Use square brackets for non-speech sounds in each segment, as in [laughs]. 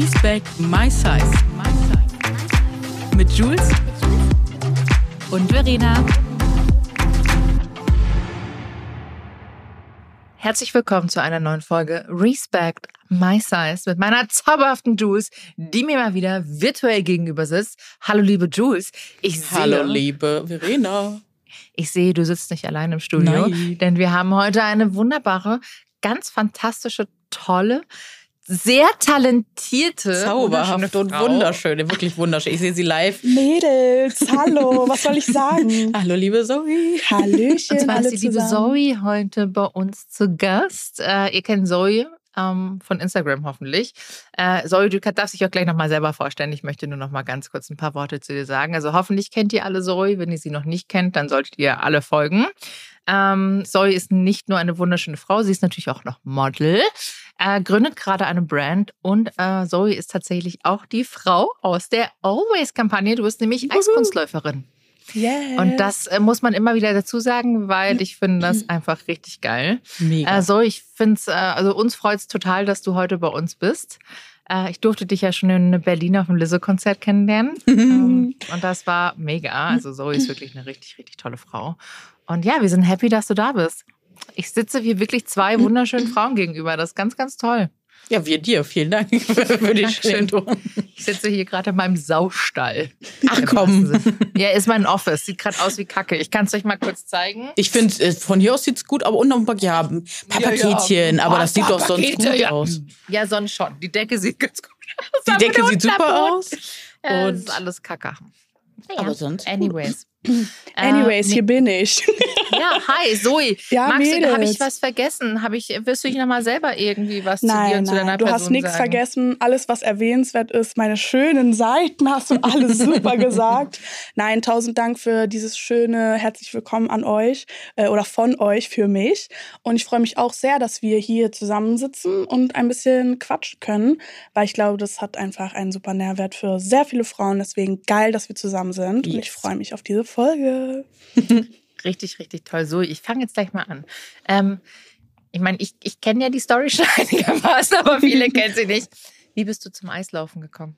Respect My Size. Mit Jules und Verena. Herzlich willkommen zu einer neuen Folge Respect My Size mit meiner zauberhaften Jules, die mir mal wieder virtuell gegenüber sitzt. Hallo liebe Jules. Ich sehe, Hallo liebe Verena. Ich sehe, du sitzt nicht allein im Studio, Nein. denn wir haben heute eine wunderbare, ganz fantastische, tolle, sehr talentierte, zauberhaft und wunderschöne, wirklich wunderschön. Ich sehe sie live. Mädels, hallo, was soll ich sagen? [laughs] hallo, liebe Zoe. Hallöchen, Und zwar alle ist die liebe. Zoe heute bei uns zu Gast. Äh, ihr kennt Zoe ähm, von Instagram hoffentlich. Äh, Zoe, du darfst dich auch gleich nochmal selber vorstellen. Ich möchte nur noch mal ganz kurz ein paar Worte zu dir sagen. Also hoffentlich kennt ihr alle Zoe. Wenn ihr sie noch nicht kennt, dann solltet ihr alle folgen. Ähm, Zoe ist nicht nur eine wunderschöne Frau, sie ist natürlich auch noch Model, äh, gründet gerade eine Brand und äh, Zoe ist tatsächlich auch die Frau aus der Always-Kampagne. Du bist nämlich Eiskunstläuferin. Yes. Und das äh, muss man immer wieder dazu sagen, weil ich finde das einfach richtig geil. Mega. Also ich finde es, äh, also uns freut es total, dass du heute bei uns bist. Äh, ich durfte dich ja schon in Berlin auf dem Lizzo-Konzert kennenlernen. ähm, und das war mega. Also Zoe ist wirklich eine richtig, richtig tolle Frau. Und ja, wir sind happy, dass du da bist. Ich sitze hier wirklich zwei wunderschönen [clears throat] Frauen gegenüber. Das ist ganz, ganz toll. ja, wir dir. Vielen Dank [laughs] für die. Schilderung. Ich sitze hier gerade in meinem Saustall. Ach komm. Ja, ist mein Office. Sieht gerade aus wie Kacke. Ich kann es euch mal kurz zeigen. Ich finde, äh, von hier aus sieht es gut, aber unten noch ein paar, ja, ein paar Ja, ja. Paketchen, aber das sieht doch sonst gut ja. aus. Ja, sonst schon. Die Decke sieht ganz gut aus. Die Decke sieht super aus. Und- das ist alles Kacke. Ja. Aber sonst. Anyways. Anyways, Äh, hier bin ich. Ja, hi, Zoe. [laughs] Ja, Magst du, habe ich was vergessen? Hab ich, wirst du dich nochmal selber irgendwie was zu dir Nein, und zu deiner nein, du Person hast nichts sagen? vergessen. Alles, was erwähnenswert ist, meine schönen Seiten hast du alles [laughs] super gesagt. Nein, tausend Dank für dieses schöne herzlich willkommen an euch äh, oder von euch für mich. Und ich freue mich auch sehr, dass wir hier zusammensitzen und ein bisschen quatschen können, weil ich glaube, das hat einfach einen super Nährwert für sehr viele Frauen. Deswegen geil, dass wir zusammen sind. Und ich Yes. freue mich auf diese Folge. [laughs] Richtig, richtig toll. Zoe, ich fange jetzt gleich mal an. Ähm, ich meine, ich, ich kenne ja die Story schon [laughs] einigermaßen, aber viele [laughs] kennen sie nicht. Wie bist du zum Eislaufen gekommen?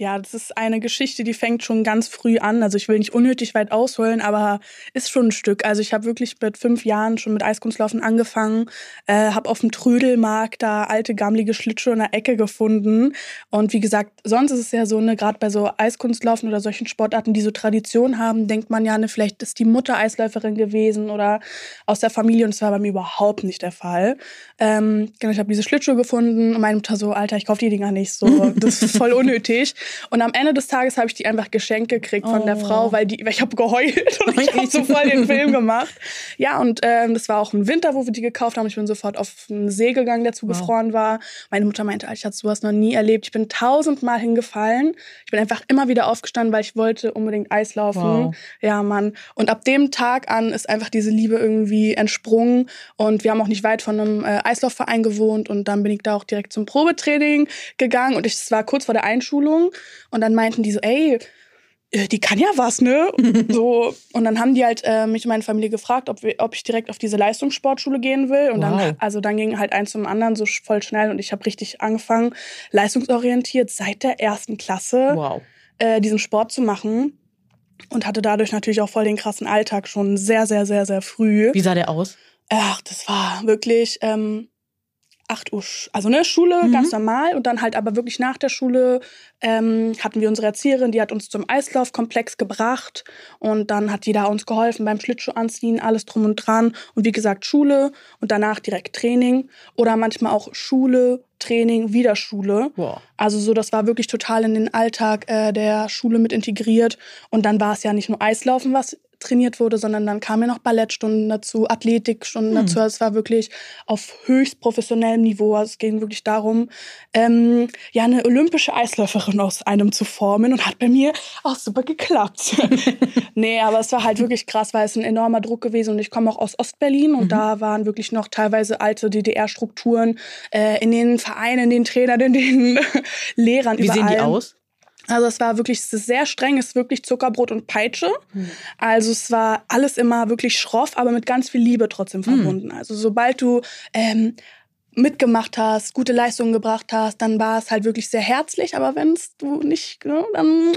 Ja, das ist eine Geschichte, die fängt schon ganz früh an. Also ich will nicht unnötig weit ausholen, aber ist schon ein Stück. Also ich habe wirklich mit fünf Jahren schon mit Eiskunstlaufen angefangen, äh, habe auf dem Trödelmarkt da alte gammelige Schlittschuhe in der Ecke gefunden. Und wie gesagt, sonst ist es ja so, ne, gerade bei so Eiskunstlaufen oder solchen Sportarten, die so Tradition haben, denkt man ja, ne, vielleicht ist die Mutter Eisläuferin gewesen oder aus der Familie. Und das war bei mir überhaupt nicht der Fall. Ähm, genau, ich habe diese Schlittschuhe gefunden und meine Mutter so, Alter, ich kaufe die Dinger nicht so. [laughs] Das ist voll unnötig. Und am Ende des Tages habe ich die einfach geschenkt gekriegt von der Oh. Frau, weil, die, weil ich habe geheult [laughs] und ich habe so voll den Film gemacht. Ja, und ähm, das war auch im Winter, wo wir die gekauft haben. Ich bin sofort auf einen See gegangen, der zugefroren war. Meine Mutter meinte, ich hatte sowas noch nie erlebt. Ich bin tausendmal hingefallen. Ich bin einfach immer wieder aufgestanden, weil ich wollte unbedingt Eis laufen. Wow. Ja, Mann. Und ab dem Tag an ist einfach diese Liebe irgendwie entsprungen. Und wir haben auch nicht weit von einem äh, Eislaufverein gewohnt. Und dann bin ich da auch direkt zum Probetraining gegangen. Und ich- es war kurz vor der Einschulung. Und dann meinten die so, ey, äh, die kann ja was, ne? [laughs] so. Und dann haben die halt äh, mich und meine Familie gefragt, ob, wir, ob ich direkt auf diese Leistungssportschule gehen will. Und Wow. dann, also dann ging halt eins zum anderen so voll schnell. Und ich habe richtig angefangen, leistungsorientiert seit der ersten Klasse Wow. äh, diesen Sport zu machen. Und hatte dadurch natürlich auch voll den krassen Alltag schon sehr, sehr, sehr, sehr früh. Wie sah der aus? Ach, das war wirklich ähm, 8 Uhr, also ne, Schule, Mhm. ganz normal. Und dann halt aber wirklich nach der Schule ähm, hatten wir unsere Erzieherin, die hat uns zum Eislaufkomplex gebracht. Und dann hat die da uns geholfen beim Schlittschuh anziehen, alles drum und dran. Und wie gesagt, Schule und danach direkt Training. Oder manchmal auch Schule, Training, wieder Schule. Wow. Also so, das war wirklich total in den Alltag äh, der Schule mit integriert. Und dann war es ja nicht nur Eislaufen, was trainiert wurde, sondern dann kamen ja noch Ballettstunden dazu, Athletikstunden Hm. dazu. Also Es war wirklich auf höchst professionellem Niveau. Also es ging wirklich darum, ähm, ja, eine olympische Eisläuferin aus einem zu formen und hat bei mir auch super geklappt. [laughs] nee, aber es war halt wirklich krass, weil es ein enormer Druck gewesen und ich komme auch aus Ostberlin und Mhm. da waren wirklich noch teilweise alte DDR-Strukturen äh, in den Vereinen, in den Trainern, in den [laughs] Lehrern Wie überall. sehen die aus? Also es war wirklich es ist sehr streng, es ist wirklich Zuckerbrot und Peitsche. Also es war alles immer wirklich schroff, aber mit ganz viel Liebe trotzdem verbunden. Also sobald du ähm, mitgemacht hast, gute Leistungen gebracht hast, dann war es halt wirklich sehr herzlich. Aber wenn du nicht, ne, dann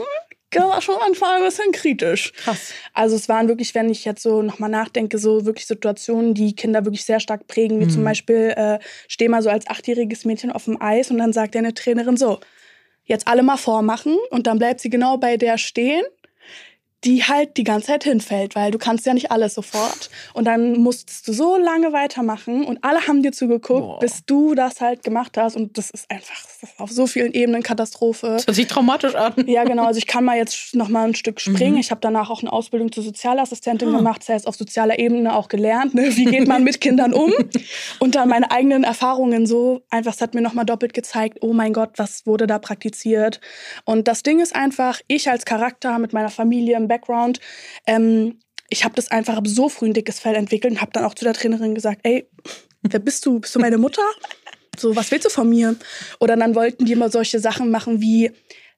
war schon Anfang ein bisschen kritisch. Krass. Also es waren wirklich, wenn ich jetzt so nochmal nachdenke, so wirklich Situationen, die Kinder wirklich sehr stark prägen. Wie Mhm. zum Beispiel, äh, steh mal so als achtjähriges Mädchen auf dem Eis und dann sagt deine Trainerin so, jetzt alle mal vormachen und dann bleibt sie genau bei der stehen, die halt die ganze Zeit hinfällt, weil du kannst ja nicht alles sofort. Und dann musstest du so lange weitermachen und alle haben dir zugeguckt, Boah. bis du das halt gemacht hast. Und das ist einfach das ist auf so vielen Ebenen Katastrophe. Das hört sich traumatisch an. Ja, genau. Also ich kann mal jetzt noch mal ein Stück springen. Mhm. Ich habe danach auch eine Ausbildung zur Sozialassistentin Ah. gemacht. Das heißt, auf sozialer Ebene auch gelernt. Ne? Wie geht man mit Kindern um? [laughs] Und dann meine eigenen Erfahrungen so. Einfach, es hat mir noch mal doppelt gezeigt, oh mein Gott, was wurde da praktiziert? Und das Ding ist einfach, ich als Charakter mit meiner Familie im Background, ähm, ich habe das einfach hab so früh ein dickes Fell entwickelt und habe dann auch zu der Trainerin gesagt, ey, wer bist du? Bist du meine Mutter? So, was willst du von mir? Oder dann wollten die immer solche Sachen machen wie,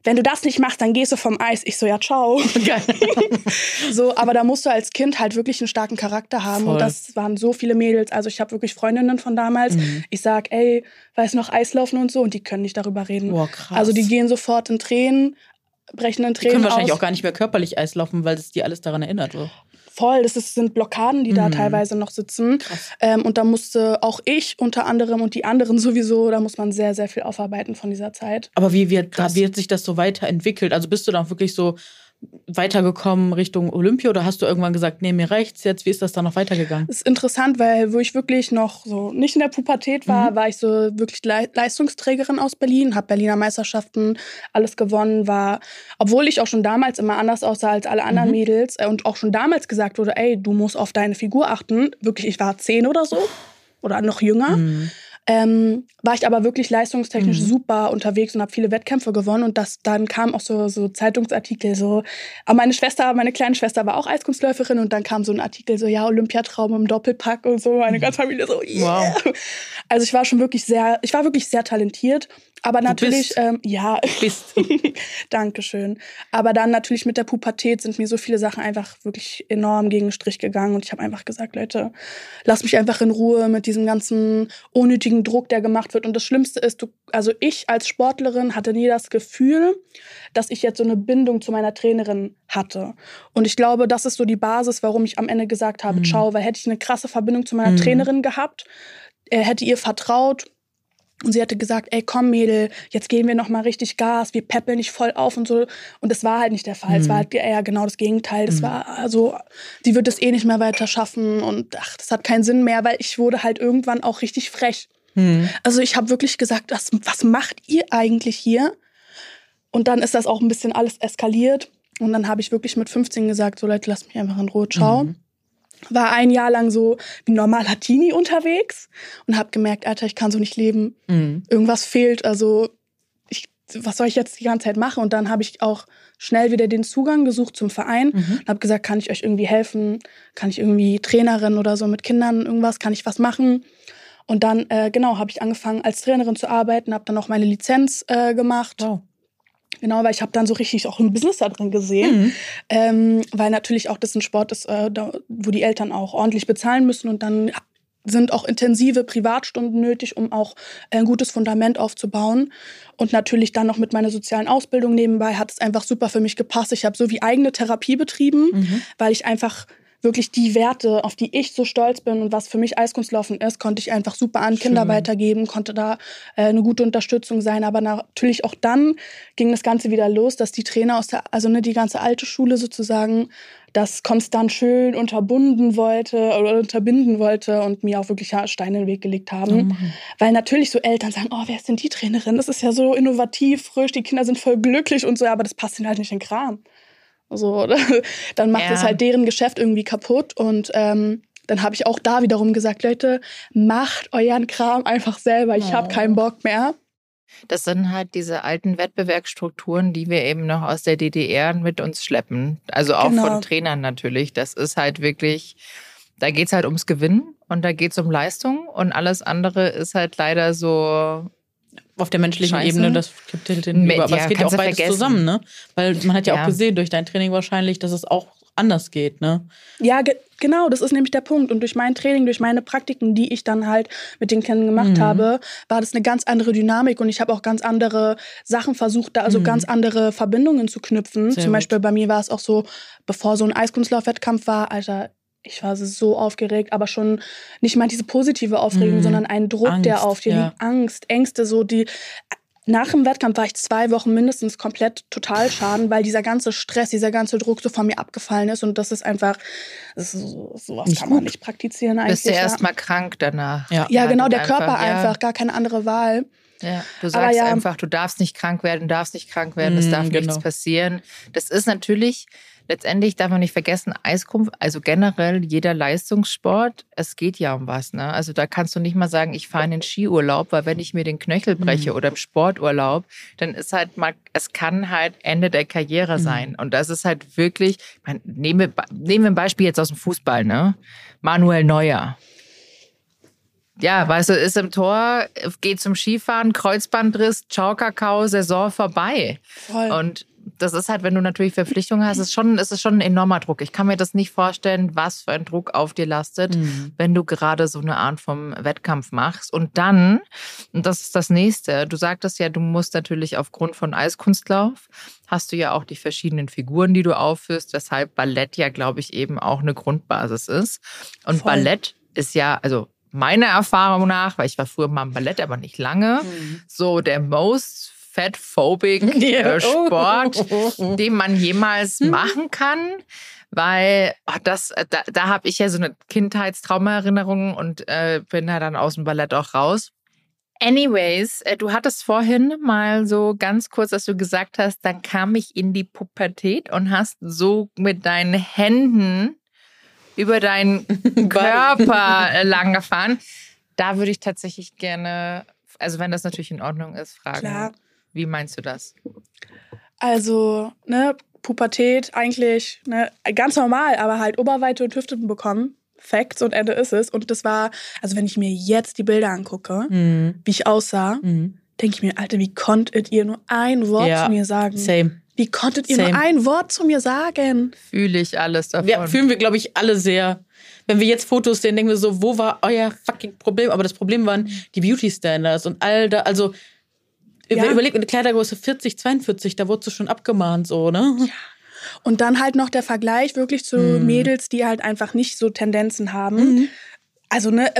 wenn du das nicht machst, dann gehst du vom Eis. Ich so, ja, ciao. [laughs] so, aber da musst du als Kind halt wirklich einen starken Charakter haben. Voll. Und das waren so viele Mädels. Also ich habe wirklich Freundinnen von damals. Mhm. Ich sag, ey, weiß noch Eislaufen und so. Und die können nicht darüber reden. Boah, krass. Also die gehen sofort in Tränen, brechen in Die Tränen können wahrscheinlich aus. auch gar nicht mehr körperlich Eis laufen, weil es die alles daran erinnert. So. Voll, das ist, sind Blockaden, die da Mhm. teilweise noch sitzen. Ähm, und da musste auch ich unter anderem und die anderen [laughs] sowieso, da muss man sehr, sehr viel aufarbeiten von dieser Zeit. Aber wie wird, wie hat sich das so weiterentwickelt? Also bist du dann wirklich so weitergekommen Richtung Olympia oder hast du irgendwann gesagt, nee, mir reicht's jetzt? Wie ist das dann noch weitergegangen? Das ist interessant, weil wo ich wirklich noch so nicht in der Pubertät war, Mhm. war ich so wirklich Le Leistungsträgerin aus Berlin, habe Berliner Meisterschaften alles gewonnen, war, obwohl ich auch schon damals immer anders aussah als alle anderen Mhm. Mädels äh, und auch schon damals gesagt wurde, ey, du musst auf deine Figur achten. Wirklich, ich war zehn oder so oder noch jünger. Mhm. Ähm, war ich aber wirklich leistungstechnisch Mhm. super unterwegs und habe viele Wettkämpfe gewonnen. Und das, dann kamen auch so, so Zeitungsartikel, so, aber meine Schwester, meine kleine Schwester war auch Eiskunstläuferin und dann kam so ein Artikel, so, ja, Olympiatraum im Doppelpack und so, meine ganze Familie so, yeah. Wow. Also ich war schon wirklich sehr, ich war wirklich sehr talentiert, aber natürlich, bist. ähm, ja, Bist. [laughs] [laughs] Dankeschön. Aber dann natürlich mit der Pubertät sind mir so viele Sachen einfach wirklich enorm gegen den Strich gegangen. Und ich habe einfach gesagt, Leute, lass mich einfach in Ruhe mit diesem ganzen unnötigen Druck, der gemacht wird. Und das Schlimmste ist, du, also ich als Sportlerin hatte nie das Gefühl, dass ich jetzt so eine Bindung zu meiner Trainerin hatte. Und ich glaube, das ist so die Basis, warum ich am Ende gesagt habe, Mhm. ciao, weil hätte ich eine krasse Verbindung zu meiner Mhm. Trainerin gehabt, äh, hätte ihr vertraut, und sie hatte gesagt, ey, komm, Mädel, jetzt geben wir noch mal richtig Gas, wir peppeln dich voll auf und so. Und das war halt nicht der Fall. Es Mhm. war halt eher genau das Gegenteil. Das Mhm. war also, die wird es eh nicht mehr weiter schaffen und ach, das hat keinen Sinn mehr, weil ich wurde halt irgendwann auch richtig frech. Mhm. Also ich habe wirklich gesagt, was, was macht ihr eigentlich hier? Und dann ist das auch ein bisschen alles eskaliert. Und dann habe ich wirklich mit 15 gesagt, so Leute, lasst mich einfach in Ruhe, ciao Mhm. war ein Jahr lang so wie normaler Teenie unterwegs und habe gemerkt, Alter, ich kann so nicht leben. Mhm. Irgendwas fehlt. Also, ich, was soll ich jetzt die ganze Zeit machen? Und dann habe ich auch schnell wieder den Zugang gesucht zum Verein Mhm. und habe gesagt, kann ich euch irgendwie helfen? Kann ich irgendwie Trainerin oder so mit Kindern irgendwas? Kann ich was machen? Und dann, äh, genau, habe ich angefangen als Trainerin zu arbeiten, habe dann auch meine Lizenz äh, gemacht. Wow. Genau, weil ich habe dann so richtig auch ein Business da drin gesehen. Mhm. Ähm, weil natürlich auch das ein Sport ist, äh, da, wo die Eltern auch ordentlich bezahlen müssen und dann sind auch intensive Privatstunden nötig, um auch ein gutes Fundament aufzubauen. Und natürlich dann noch mit meiner sozialen Ausbildung nebenbei hat es einfach super für mich gepasst. Ich habe so wie eigene Therapie betrieben, Mhm. weil ich einfach wirklich die Werte, auf die ich so stolz bin und was für mich Eiskunstlaufen ist, konnte ich einfach super an Kinder Schön. weitergeben, konnte da äh, eine gute Unterstützung sein. Aber natürlich auch dann ging das Ganze wieder los, dass die Trainer aus der, also ne, die ganze alte Schule sozusagen, das konstant schön unterbunden wollte oder unterbinden wollte und mir auch wirklich Steine in den Weg gelegt haben. Mann. Weil natürlich so Eltern sagen, oh, wer ist denn die Trainerin? Das ist ja so innovativ, frisch, die Kinder sind voll glücklich und so, aber das passt ihnen halt nicht in den Kram. So, [laughs] dann macht Ja. das halt deren Geschäft irgendwie kaputt und ähm, dann habe ich auch da wiederum gesagt, Leute, macht euren Kram einfach selber. Ich habe Oh. keinen Bock mehr. Das sind halt diese alten Wettbewerbsstrukturen, die wir eben noch aus der DDR mit uns schleppen. Also auch Genau. von Trainern natürlich. Das ist halt wirklich, da geht's halt ums Gewinnen und da geht's um Leistung und alles andere ist halt leider so. Auf der menschlichen Scheiße. Ebene, das kippt hinten über. Aber ja, es geht ja auch beides vergessen. zusammen, ne? Weil man hat ja, Ja. auch gesehen durch dein Training wahrscheinlich, dass es auch anders geht, ne? Ja, ge genau, das ist nämlich der Punkt. Und durch mein Training, durch meine Praktiken, die ich dann halt mit den Kindern gemacht mhm. habe, war das eine ganz andere Dynamik und ich habe auch ganz andere Sachen versucht, da also mhm. ganz andere Verbindungen zu knüpfen. Sehr Zum Beispiel gut. bei mir war es auch so, bevor so ein Eiskunstlaufwettkampf war, Alter, ich war so aufgeregt, aber schon nicht mal diese positive Aufregung, mhm. sondern ein Druck, Angst, der auf dir ja. liegt, Angst, Ängste, so die. Nach dem Wettkampf war ich zwei Wochen mindestens komplett total schaden, weil dieser ganze Stress, dieser ganze Druck so von mir abgefallen ist und das ist einfach, das ist so, sowas nicht kann man nicht praktizieren eigentlich. Bist du erstmal krank danach. Ja, ja genau, der einfach, Körper ja. einfach, gar keine andere Wahl. Ja, du sagst ja, einfach, du darfst nicht krank werden, darfst nicht krank werden, es darf genau. nichts passieren. Das ist natürlich letztendlich darf man nicht vergessen, Eiskunft, also generell jeder Leistungssport, es geht ja um was. Ne? Also da kannst du nicht mal sagen, ich fahre in den Skiurlaub, weil wenn ich mir den Knöchel breche mhm. oder im Sporturlaub, dann ist halt mal, es kann halt Ende der Karriere mhm. sein. Und das ist halt wirklich, man, nehmen, wir, nehmen wir ein Beispiel jetzt aus dem Fußball, ne? Manuel Neuer ja, weißt du, ist im Tor, geht zum Skifahren, Kreuzbandriss, Ciao Kakao, Saison vorbei. Voll. Und das ist halt, wenn du natürlich Verpflichtungen hast, ist schon, ist es schon ein enormer Druck. Ich kann mir das nicht vorstellen, was für ein Druck auf dir lastet, mhm. wenn du gerade so eine Art vom Wettkampf machst. Und dann, und das ist das nächste, du sagtest ja, du musst natürlich aufgrund von Eiskunstlauf, hast du ja auch die verschiedenen Figuren, die du aufführst, weshalb Ballett ja, glaube ich, eben auch eine Grundbasis ist. Und Voll. Ballett ist ja, also meiner Erfahrung nach, weil ich war früher mal im Ballett, aber nicht lange, mhm. so der most fatphobic yeah. [laughs] Äh, Sport, [laughs] den man jemals hm. machen kann. Weil oh, das, äh, da, da habe ich ja so eine Kindheitstraumaerinnerung und äh, bin ja dann aus dem Ballett auch raus. Anyways, äh, du hattest vorhin mal so ganz kurz, dass du gesagt hast, dann kam ich in die Pubertät und hast so mit deinen Händen über deinen [laughs] Körper lang gefahren. Da würde ich tatsächlich gerne, also wenn das natürlich in Ordnung ist, fragen. Klar. Wie meinst du das? Also, ne, Pubertät eigentlich ne, ganz normal, aber halt Oberweite und Hüften bekommen. Facts und Ende ist es. Und das war, also wenn ich mir jetzt die Bilder angucke, mhm. wie ich aussah, mhm. denke ich mir, Alter, wie konntet ihr nur ein Wort ja, zu mir sagen? Same. Wie konntet ihr Same. nur ein Wort zu mir sagen? Fühle ich alles davon. Ja, fühlen wir, glaube ich, alle sehr. Wenn wir jetzt Fotos sehen, denken wir so, wo war euer fucking Problem? Aber das Problem waren die Beauty Standards und all da, also ja. Überleg, eine Kleidergröße 40, 42, da wurdest du schon abgemahnt, so, ne? Ja. Und dann halt noch der Vergleich wirklich zu mhm. Mädels, die halt einfach nicht so Tendenzen haben. Mhm. Also, ne,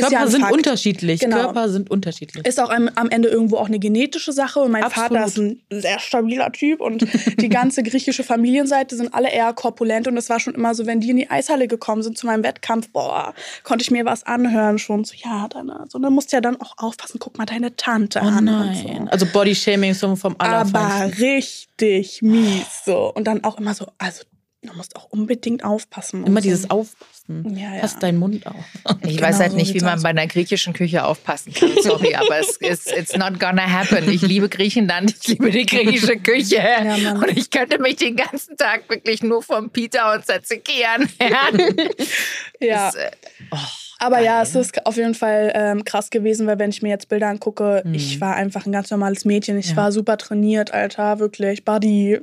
Körper ja sind Fakt. unterschiedlich. Genau. Körper sind unterschiedlich. Ist auch am, am, Ende irgendwo auch eine genetische Sache. Und mein Absolut. Vater ist ein sehr stabiler Typ und die ganze griechische Familienseite sind alle eher korpulent. Und es war schon immer so, wenn die in die Eishalle gekommen sind zu meinem Wettkampf, boah, konnte ich mir was anhören schon. So, ja, dann, also, dann musst du ja dann auch aufpassen, guck mal deine Tante oh, an. Nein. So. Also Bodyshaming so vom Allerfeinsten. Aber richtig mies so. Und dann auch immer so, also Du musst auch unbedingt aufpassen. Immer so. dieses Aufpassen. Ja, ja. Pass deinen Mund auf. Ich genau weiß halt nicht, wie man bei einer griechischen Küche aufpassen kann. Sorry, aber es [laughs] ist it's not gonna happen. Ich liebe Griechenland, ich liebe die griechische Küche. Ja, und ich könnte mich den ganzen Tag wirklich nur vom Pita und Tzatziki ernähren. [laughs] ja. Das, äh, oh. Aber ja, es ist auf jeden Fall ähm, krass gewesen, weil wenn ich mir jetzt Bilder angucke, mhm. ich war einfach ein ganz normales Mädchen. Ich ja. war super trainiert, Alter, wirklich, Body.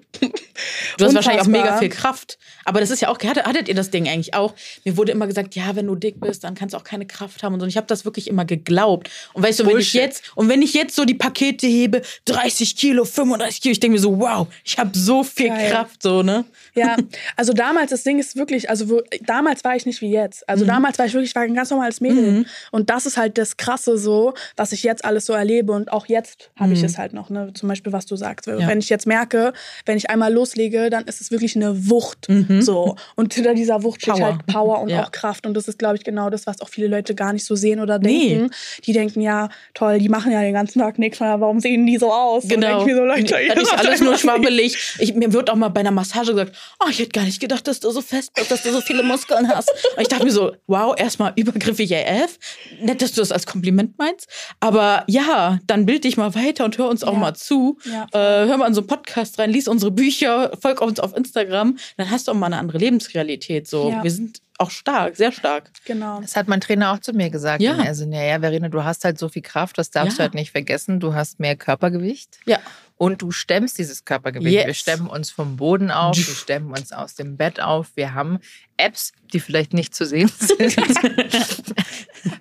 Du hast wahrscheinlich auch mega viel Kraft. Aber das ist ja auch, hattet, hattet ihr das Ding eigentlich auch? Mir wurde immer gesagt, ja, wenn du dick bist, dann kannst du auch keine Kraft haben und so. Und ich habe das wirklich immer geglaubt. Und weißt du, wenn ich jetzt, und wenn ich jetzt so die Pakete hebe, 30 Kilo, 35 Kilo, ich denke mir so, wow, ich habe so viel Geil. Kraft, so, ne? Ja, also damals, das Ding ist wirklich, also wo, damals war ich nicht wie jetzt. Also mhm. damals war ich wirklich, ich war ein ganz normales Mädel. Mhm. Und das ist halt das Krasse so, was ich jetzt alles so erlebe. Und auch jetzt habe ich mhm. es halt noch, ne? Zum Beispiel, was du sagst. Ja. Wenn ich jetzt merke, wenn ich einmal loslege, dann ist es wirklich eine Wucht. Mhm. So. Und hinter dieser Wucht steht halt Power und ja. auch Kraft. Und das ist, glaube ich, genau das, was auch viele Leute gar nicht so sehen oder denken. Nee. Die denken, ja, toll, die machen ja den ganzen Tag nichts, warum sehen die so aus? Genau. Und so, Leute, das ist alles nur schwabbelig. Ich, mir wird auch mal bei einer Massage gesagt, oh, ich hätte gar nicht gedacht, dass du so fest bist, dass du so viele Muskeln hast. Und ich dachte mir so, wow, erstmal übergriffig AF. Nett, dass du das als Kompliment meinst. Aber ja, dann bild dich mal weiter und hör uns auch ja. mal zu. Ja. Äh, hör mal in so einen Podcast rein, lies unsere Bücher, folg uns auf Instagram. Dann hast du auch mal eine andere Lebensrealität. So, ja. wir sind auch stark, sehr stark. Genau. Das hat mein Trainer auch zu mir gesagt. Ja. Also, ja, ja, Verena, du hast halt so viel Kraft, das darfst ja. du halt nicht vergessen. Du hast mehr Körpergewicht. Ja. Und du stemmst dieses Körpergewicht. Yes. Wir stemmen uns vom Boden auf, wir [laughs] stemmen uns aus dem Bett auf. Wir haben Apps, die vielleicht nicht zu sehen sind. [laughs]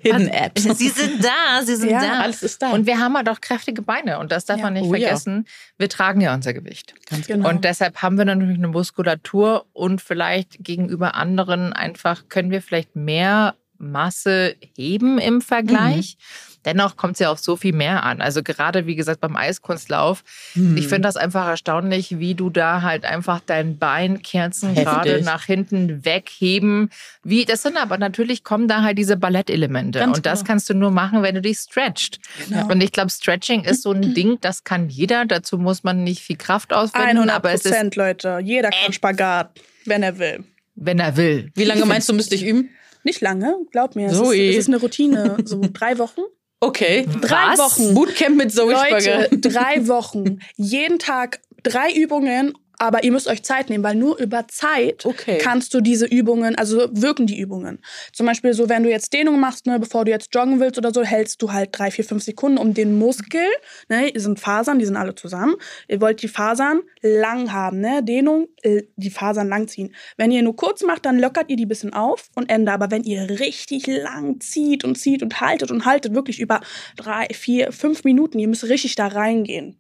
Hidden Apps. Sie sind da, sie sind Ja, da. Alles ist da. Und wir haben halt auch kräftige Beine und das darf Ja. man nicht Oh ja. vergessen. Wir tragen ja unser Gewicht. Ganz Genau. Und deshalb haben wir natürlich eine Muskulatur und vielleicht gegenüber anderen einfach können wir vielleicht mehr Masse heben im Vergleich. Dennoch kommt es ja auf so viel mehr an. Also gerade wie gesagt beim Eiskunstlauf. Hm. Ich finde das einfach erstaunlich, wie du da halt einfach dein Bein Kerzen gerade Heftig. nach hinten wegheben. Wie, das sind aber natürlich kommen da halt diese Ballettelemente. Ganz und das genau. kannst du nur machen, wenn du dich stretcht. Genau. Und ich glaube, Stretching ist so ein Ding, das kann jeder. Dazu muss man nicht viel Kraft auswenden, 100 aber es ist, Prozent, Leute. Jeder kann Spagat, wenn er will. wenn er will. Wie lange meinst du, müsste ich üben? Nicht lange, glaub mir. Es ist, es ist eine Routine. So drei Wochen. [laughs] Okay. Drei Was? Wochen. Bootcamp mit Zoe Leute, drei Wochen. Jeden Tag drei Übungen, aber ihr müsst euch Zeit nehmen, weil nur über Zeit Okay. kannst du diese Übungen, also wirken die Übungen. Zum Beispiel so, wenn du jetzt Dehnung machst, ne, bevor du jetzt joggen willst oder so, hältst du halt drei, vier, fünf Sekunden um den Muskel. Ne, sind Fasern, die sind alle zusammen. Ihr wollt die Fasern lang haben, ne? Dehnung, äh, die Fasern lang ziehen. Wenn ihr nur kurz macht, dann lockert ihr die bisschen auf und Ende. Aber wenn ihr richtig lang zieht und zieht und haltet und haltet, wirklich über drei, vier, fünf Minuten, ihr müsst richtig da reingehen.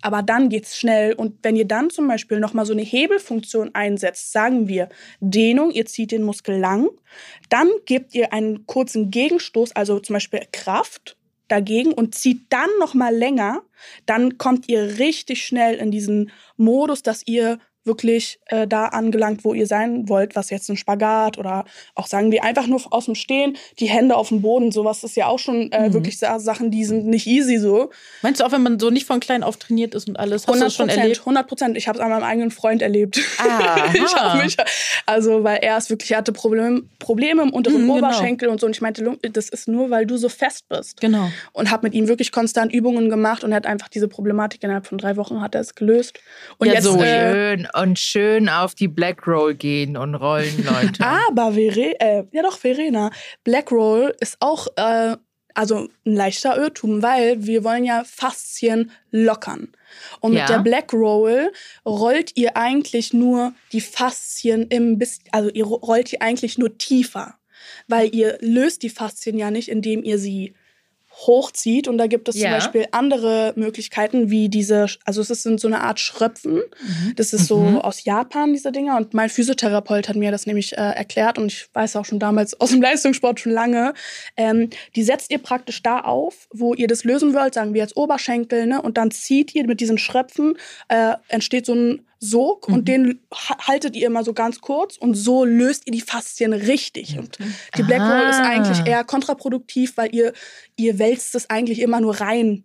Aber dann geht's schnell. Und wenn ihr dann zum Beispiel nochmal so eine Hebelfunktion einsetzt, sagen wir Dehnung, ihr zieht den Muskel lang, dann gebt ihr einen kurzen Gegenstoß, also zum Beispiel Kraft dagegen und zieht dann nochmal länger, dann kommt ihr richtig schnell in diesen Modus, dass ihr wirklich äh, da angelangt, wo ihr sein wollt, was jetzt ein Spagat oder auch sagen wir einfach nur aus dem Stehen, die Hände auf dem Boden, sowas ist ja auch schon äh, Mhm. wirklich Sa- Sachen, die sind nicht easy so. Meinst du auch, wenn man so nicht von klein auf trainiert ist und alles? Hast du 100 das schon Prozent, erlebt? 100 Prozent. Ich habe es an meinem eigenen Freund erlebt. Ah, [laughs] ich hab mich, also weil er es wirklich hatte Problem, Probleme im unteren Mhm, genau. Oberschenkel und so. Und ich meinte, das ist nur, weil du so fest bist. Genau. Und habe mit ihm wirklich konstant Übungen gemacht und er hat einfach diese Problematik innerhalb von drei Wochen hat er es gelöst. Und Ja, jetzt, so äh, Schön und schön auf die Black Roll gehen und rollen, Leute. [laughs] aber Vere, äh, ja doch Verena, Black Roll ist auch äh, also ein leichter Irrtum, weil wir wollen ja Faszien lockern. Und mit Ja. der Black Roll rollt ihr eigentlich nur die Faszien im bis also ihr ro- rollt die eigentlich nur tiefer, weil ihr löst die Faszien ja nicht, indem ihr sie hochzieht und da gibt es Ja. zum Beispiel andere Möglichkeiten wie diese, also es sind so eine Art Schröpfen, das ist so Mhm. aus Japan, diese Dinger. Und mein Physiotherapeut hat mir das nämlich äh, erklärt und ich weiß auch schon damals aus dem Leistungssport schon lange. Ähm, die setzt ihr praktisch da auf, wo ihr das lösen wollt, sagen wir jetzt Oberschenkel, ne? Und dann zieht ihr mit diesen Schröpfen, äh, entsteht so ein Sog Mhm. und den ha- haltet ihr immer so ganz kurz und so löst ihr die Faszien richtig. Und die Black Roll ist Ah. eigentlich eher kontraproduktiv, weil ihr, ihr wälzt es eigentlich immer nur rein.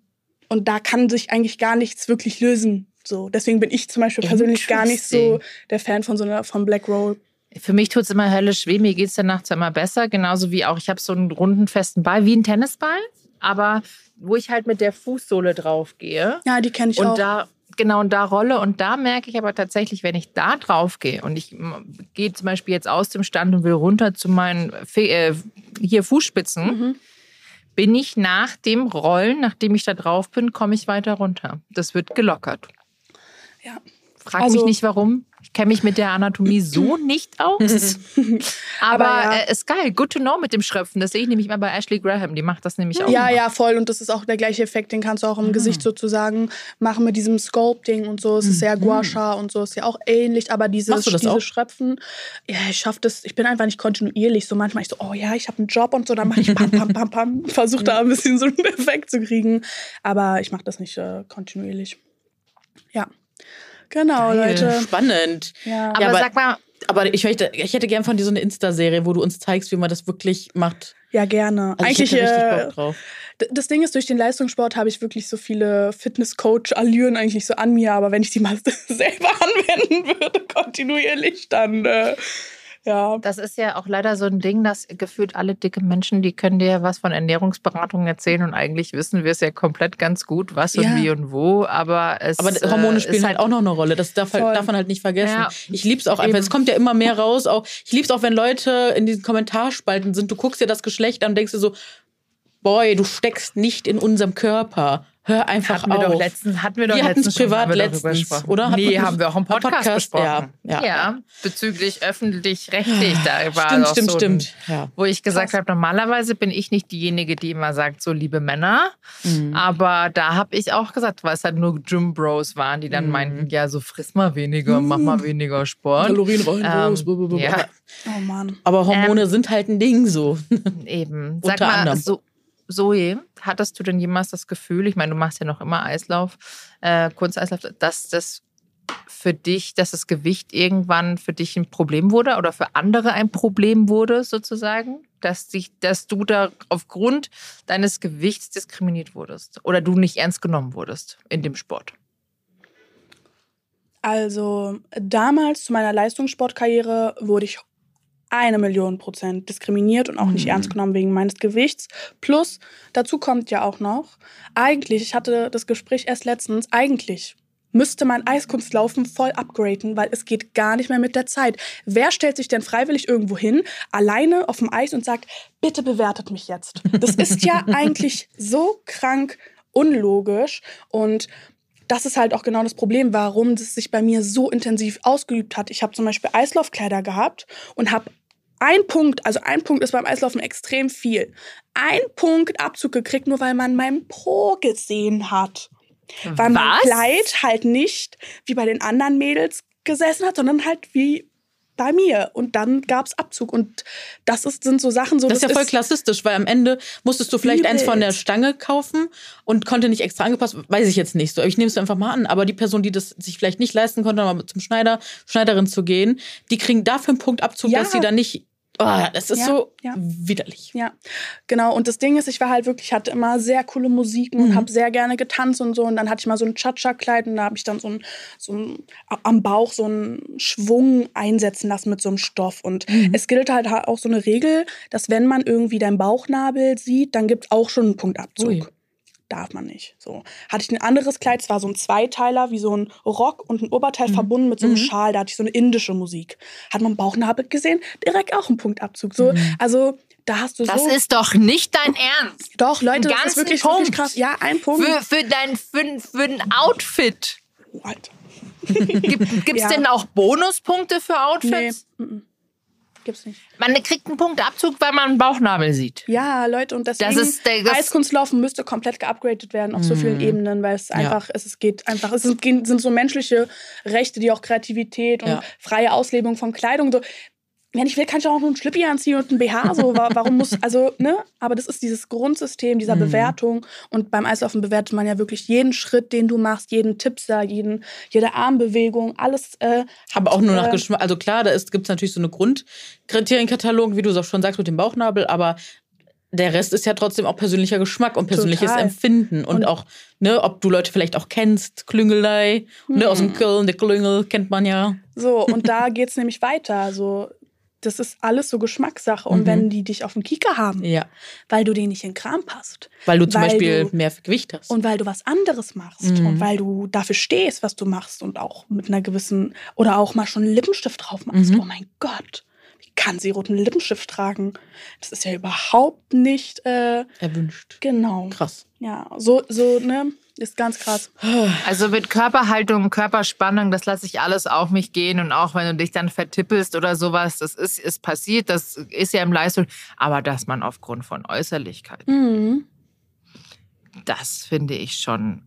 Und da kann sich eigentlich gar nichts wirklich lösen. So, deswegen bin ich zum Beispiel persönlich gar nicht so der Fan von so einer von Black Roll. Für mich tut es immer höllisch weh. Mir geht es dann nachts immer besser. Genauso wie auch, ich habe so einen runden, festen Ball, wie ein Tennisball. Aber wo ich halt mit der Fußsohle drauf gehe. Ja, die kenne ich und auch. da genau und da rolle und da merke ich aber tatsächlich, wenn ich da drauf gehe und ich m- gehe zum Beispiel jetzt aus dem Stand und will runter zu meinen äh, hier Fußspitzen, Mhm. bin ich nach dem Rollen, nachdem ich da drauf bin, komme ich weiter runter. Das wird gelockert. Ja. Frag Also- mich nicht warum. Ich kenne mich mit der Anatomie so [clears throat] nicht aus. Aber, Aber ja. äh, ist geil. Good to know mit dem Schröpfen. Das sehe ich nämlich mal bei Ashley Graham. Die macht das nämlich auch. Ja, immer. ja, voll. Und das ist auch der gleiche Effekt, den kannst du auch im Gesicht sozusagen machen mit diesem Sculpting und so. Es ist sehr Gua Sha und so, ist ja auch ähnlich, aber dieses, Mhm. Machst du das diese auch? Schröpfen, ja, ich schaffe das, ich bin einfach nicht kontinuierlich. So manchmal ich so, oh ja, ich habe einen Job und so, dann mache ich pam, pam, pam, pam, [laughs] versuche da ein bisschen so einen Effekt zu kriegen. Aber ich mache das nicht äh, kontinuierlich. Ja. Genau, Geil. Leute. Spannend. Ja. Aber, Ja, aber- sag mal, Aber ich möchte, ich hätte gern von dir so eine Insta-Serie, wo du uns zeigst, wie man das wirklich macht. ja, gerne. Also Eigentlich ich hätte richtig äh, Bock drauf. Das Ding ist, durch den Leistungssport habe ich wirklich so viele Fitness-Coach-Allüren eigentlich so an mir, aber wenn ich die mal [laughs] selber anwenden würde, [laughs] kontinuierlich, dann äh, ja. das ist ja auch leider so ein Ding, dass gefühlt alle dicke Menschen, die können dir was von Ernährungsberatung erzählen und eigentlich wissen wir es ja komplett ganz gut, was und Ja. wie und wo. Aber es Aber äh, Hormone ist spielen halt auch noch eine Rolle. Das darf, halt, darf man halt nicht vergessen. Ja. Ich lieb's auch einfach. Eben. Es kommt ja immer mehr raus. Auch, ich lieb's auch, wenn Leute in diesen Kommentarspalten sind. Du guckst dir das Geschlecht an und denkst dir so, boy, du steckst nicht in unserem Körper. hör einfach hatten wir auf. doch letztens, hatten wir doch Wir letztens privat haben wir darüber letztens, gesprochen. oder? Hat Nee, haben wir auch im Podcast, Podcast, besprochen. ja, ja. bezüglich öffentlich-rechtlich. Da war stimmt, stimmt, so ein, stimmt. Ja. Wo ich gesagt habe, normalerweise bin ich nicht diejenige, die immer sagt, so liebe Männer. Mhm. Aber da habe ich auch gesagt, weil es halt nur Gym Bros waren, die dann Mhm. meinten, ja, so friss mal weniger, mach mal weniger Sport. Kalorien rein, Ähm, ja. Oh Mann. Aber Hormone sind halt ein Ding so. Eben. [laughs] Sag Unter mal, anderem. so, Zoe, hattest du denn jemals das Gefühl, ich meine, du machst ja noch immer Eislauf, äh, Kunsteislauf, dass das für dich, dass das Gewicht irgendwann für dich ein Problem wurde oder für andere ein Problem wurde, sozusagen? Dass, dich, dass du da aufgrund deines Gewichts diskriminiert wurdest oder du nicht ernst genommen wurdest in dem Sport? Also damals zu meiner Leistungssportkarriere wurde ich eine Million Prozent diskriminiert und auch nicht Mhm. ernst genommen wegen meines Gewichts. Plus, dazu kommt ja auch noch, eigentlich, ich hatte das Gespräch erst letztens, eigentlich müsste mein Eiskunstlaufen voll upgraden, weil es geht gar nicht mehr mit der Zeit. Wer stellt sich denn freiwillig irgendwo hin, alleine auf dem Eis und sagt, bitte bewertet mich jetzt? Das ist ja [laughs] eigentlich so krank unlogisch und das ist halt auch genau das Problem, warum das sich bei mir so intensiv ausgeübt hat. Ich habe zum Beispiel Eislaufkleider gehabt und habe ein Punkt, also ein Punkt ist beim Eislaufen extrem viel. Ein Punkt Abzug gekriegt, nur weil man mein Po gesehen hat. Weil mein Was? Kleid halt nicht wie bei den anderen Mädels gesessen hat, sondern halt wie bei mir. Und dann gab's Abzug. Und das ist, sind so Sachen, so Das ist ja voll klassistisch, weil am Ende musstest du vielleicht eins von der. Stange kaufen und konnte nicht extra angepasst, weiß ich jetzt nicht so. Ich nehme es einfach mal an. Aber die Person, die das sich vielleicht nicht leisten konnte, mal zum Schneider, Schneiderin zu gehen, die kriegen dafür einen Punktabzug, Ja. dass sie dann nicht. Oh, das ist Ja, so ja. widerlich. Ja, genau. Und das Ding ist, ich war halt wirklich, ich hatte immer sehr coole Musiken und Mhm. habe sehr gerne getanzt und so. Und dann hatte ich mal so ein Cha-Cha-Kleid und da habe ich dann so ein, so ein, am Bauch so einen Schwung einsetzen lassen mit so einem Stoff. Und Mhm. es gilt halt auch so eine Regel, dass wenn man irgendwie deinen Bauchnabel sieht, dann gibt es auch schon einen Punktabzug. Ui. Darf man nicht. So. Hatte ich ein anderes Kleid, es war so ein Zweiteiler, wie so ein Rock und ein Oberteil verbunden mit so einem Mhm. Schal. Da hatte ich so eine indische Musik. Hat man Bauchnabel gesehen, direkt auch ein Punktabzug. So, Mhm. also da hast du Das so. ist doch nicht dein Ernst. Doch, Leute, das ist wirklich, Punkt. wirklich krass. Ja, ein Punkt. Für, für, dein, für, für ein Outfit. Alter. Gibt es Ja. denn auch Bonuspunkte für Nee, Outfits? mm. Gibt's nicht. Man kriegt einen Punktabzug, weil man einen Bauchnabel sieht. Ja, Leute, und deswegen, Das ist der- das- Eiskunstlaufen müsste komplett geupgradet werden auf so vielen Mhm. Ebenen, weil es einfach, es, es geht einfach, es sind, sind so menschliche Rechte, die auch Kreativität und Ja. freie Auslebung von Kleidung so. Wenn ich will, kann ich auch nur ein Schlippi anziehen und ein BH. So, Wa- warum muss, also, ne? Aber das ist dieses Grundsystem dieser Mhm. Bewertung. Und beim Eislaufen bewertet man ja wirklich jeden Schritt, den du machst, jeden Tippser, jeden, jede Armbewegung, alles. Äh, Aber auch nur nach äh, Geschmack. Also klar, da gibt es natürlich so eine Grundkriterienkatalog, wie du es auch schon sagst, mit dem Bauchnabel, aber der Rest ist ja trotzdem auch persönlicher Geschmack und persönliches Total. Empfinden. Und, Und- auch, ne, ob du Leute vielleicht auch kennst, Klüngelei, ne, aus Hm. dem Köln, der Klüngel kennt man ja. So, und da geht's nämlich weiter. So, das ist alles so Geschmackssache. Und Mhm. wenn die dich auf dem Kieker haben, Ja. weil du denen nicht in den Kram passt Weil du zum Weil Beispiel du- mehr Gewicht hast. und weil du was anderes machst Mhm. und weil du dafür stehst, was du machst und auch mit einer gewissen oder auch mal schon einen Lippenstift drauf machst. Mhm. Oh mein Gott, wie kann sie roten Lippenstift tragen? Das ist ja überhaupt nicht äh, Erwünscht. genau. Krass. Ja, so, so, ne? Ist ganz krass. Also mit Körperhaltung, Körperspannung, das lasse ich alles auf mich gehen. Und auch wenn du dich dann vertippelst oder sowas, das ist, ist passiert, das ist ja im Leistung. Aber dass man aufgrund von Äußerlichkeiten, Mhm. das finde ich schon,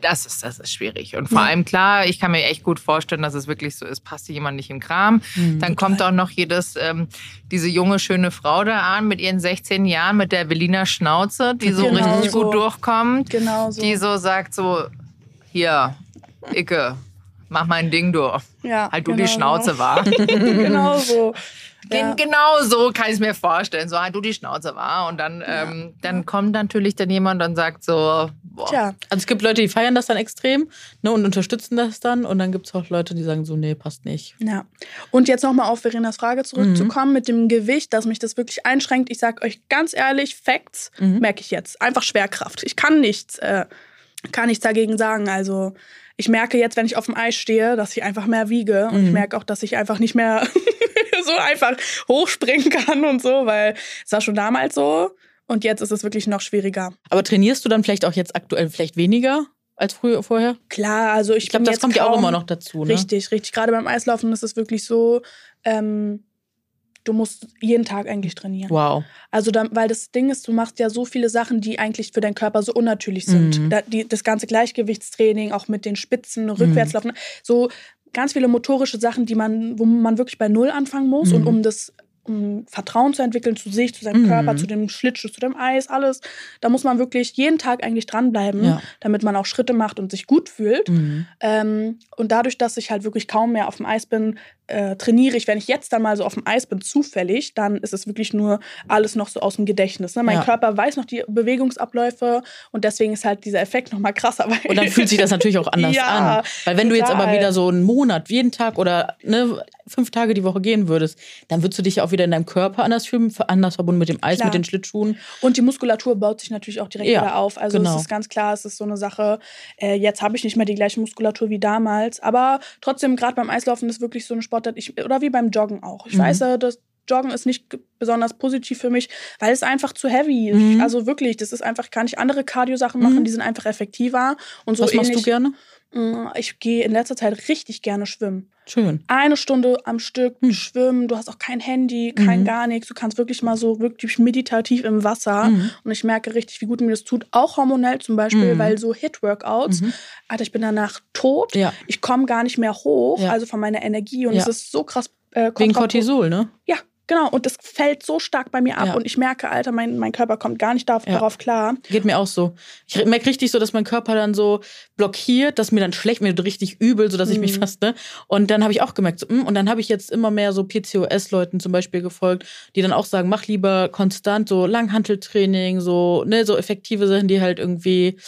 das ist, das ist schwierig. Und vor Ja. allem klar, ich kann mir echt gut vorstellen, dass es wirklich so ist, passt dir jemand nicht im Kram. Mhm. Dann kommt auch noch jedes, ähm, diese junge, schöne Frau da an mit ihren 16 Jahren, mit der Berliner Schnauze, die so Genau richtig so. gut durchkommt. Genau so. Die so sagt so, hier, Icke, mach mein Ding durch. ja, Halt du genau die Schnauze So. wahr. genau so. [laughs] Ja. Gen- Genau so kann ich es mir vorstellen. So, halt du die Schnauze wahr. Und dann, ähm, dann kommt natürlich dann jemand und sagt so, boah, Tja, Also es gibt Leute, die feiern das dann extrem ne, und unterstützen das dann. Und dann gibt es auch Leute, die sagen so, nee, passt nicht. Ja. Und jetzt nochmal auf Verenas Frage Mhm. zurückzukommen mit dem Gewicht, dass mich das wirklich einschränkt. Ich sag euch ganz ehrlich, Facts Mhm. merke ich jetzt. Einfach Schwerkraft. Ich kann nichts, äh, kann nichts dagegen sagen. Also ich merke jetzt, wenn ich auf dem Eis stehe, dass ich einfach mehr wiege. Und ich Mhm. merke auch, dass ich einfach nicht mehr [laughs] so einfach hochspringen kann und so, weil es war schon damals so. Und jetzt ist es wirklich noch schwieriger. Aber trainierst du dann vielleicht auch jetzt aktuell vielleicht weniger? als früher vorher? Klar, also ich, ich glaube, das kommt ja auch immer noch dazu. Ne? Richtig, richtig. Gerade beim Eislaufen ist es wirklich so, ähm, du musst jeden Tag eigentlich trainieren. Wow. Also, dann, weil das Ding ist, du machst ja so viele Sachen, die eigentlich für deinen Körper so unnatürlich sind. Mhm. Da, die, das ganze Gleichgewichtstraining, auch mit den Spitzen, Rückwärtslaufen, mhm. so ganz viele motorische Sachen, die man, wo man wirklich bei Null anfangen muss. Mhm. Und um das um Vertrauen zu entwickeln zu sich, zu seinem mhm. Körper, zu dem Schlittschuh, zu dem Eis, alles. Da muss man wirklich jeden Tag eigentlich dranbleiben, ja. damit man auch Schritte macht und sich gut fühlt. Mhm. Ähm, und dadurch, dass ich halt wirklich kaum mehr auf dem Eis bin, äh, trainiere ich, wenn ich jetzt dann mal so auf dem Eis bin, zufällig, dann ist es wirklich nur alles noch so aus dem Gedächtnis. Ne? Mein ja. Körper weiß noch die Bewegungsabläufe und deswegen ist halt dieser Effekt noch mal krasser. und dann fühlt sich das natürlich auch [laughs] anders ja, an. Weil wenn total. du jetzt aber wieder so einen Monat, jeden Tag oder ne, fünf Tage die Woche gehen würdest, dann würdest du dich auch wieder in deinem Körper anders fühlen, anders verbunden mit dem Eis, klar. mit den Schlittschuhen. Und die Muskulatur baut sich natürlich auch direkt ja, wieder auf. Also genau. es ist ganz klar, es ist so eine Sache, äh, jetzt habe ich nicht mehr die gleiche Muskulatur wie damals, aber trotzdem, gerade beim Eislaufen ist wirklich so ein Sport, Sportart, ich, oder wie beim Joggen auch. Ich mhm. weiß ja, dass Joggen ist nicht besonders positiv für mich, weil es einfach zu heavy ist. Mhm. Also wirklich, das ist einfach, kann ich andere Cardio-Sachen machen, mhm. die sind einfach effektiver. Und so Was ähnlich. machst du gerne? Mm, ich gehe in letzter Zeit richtig gerne schwimmen. Schön. Eine Stunde am Stück mhm. schwimmen. Du hast auch kein Handy, kein mhm. gar nichts. Du kannst wirklich mal so wirklich meditativ im Wasser. Mhm. Und ich merke richtig, wie gut mir das tut. Auch hormonell zum Beispiel, mhm. weil so Hit-Workouts, mhm. Alter, ich bin danach tot. Ja. Ich komme gar nicht mehr hoch, ja. also von meiner Energie. Und es ist so krass. Äh, Wegen Cortisol, ne? Ja, Genau, und das fällt so stark bei mir ab. Ja. Und ich merke, Alter, mein, mein Körper kommt gar nicht darauf, ja. darauf klar. Geht mir auch so. Ich merke richtig so, dass mein Körper dann so blockiert, dass mir dann schlecht, mir richtig übel, sodass mhm. ich mich mhm. fast, ne? Und dann habe ich auch gemerkt, so, hm, und dann habe ich jetzt immer mehr so PCOS-Leuten zum Beispiel gefolgt, die dann auch sagen, mach lieber konstant so Langhanteltraining, so, ne, so effektive Sachen, die halt irgendwie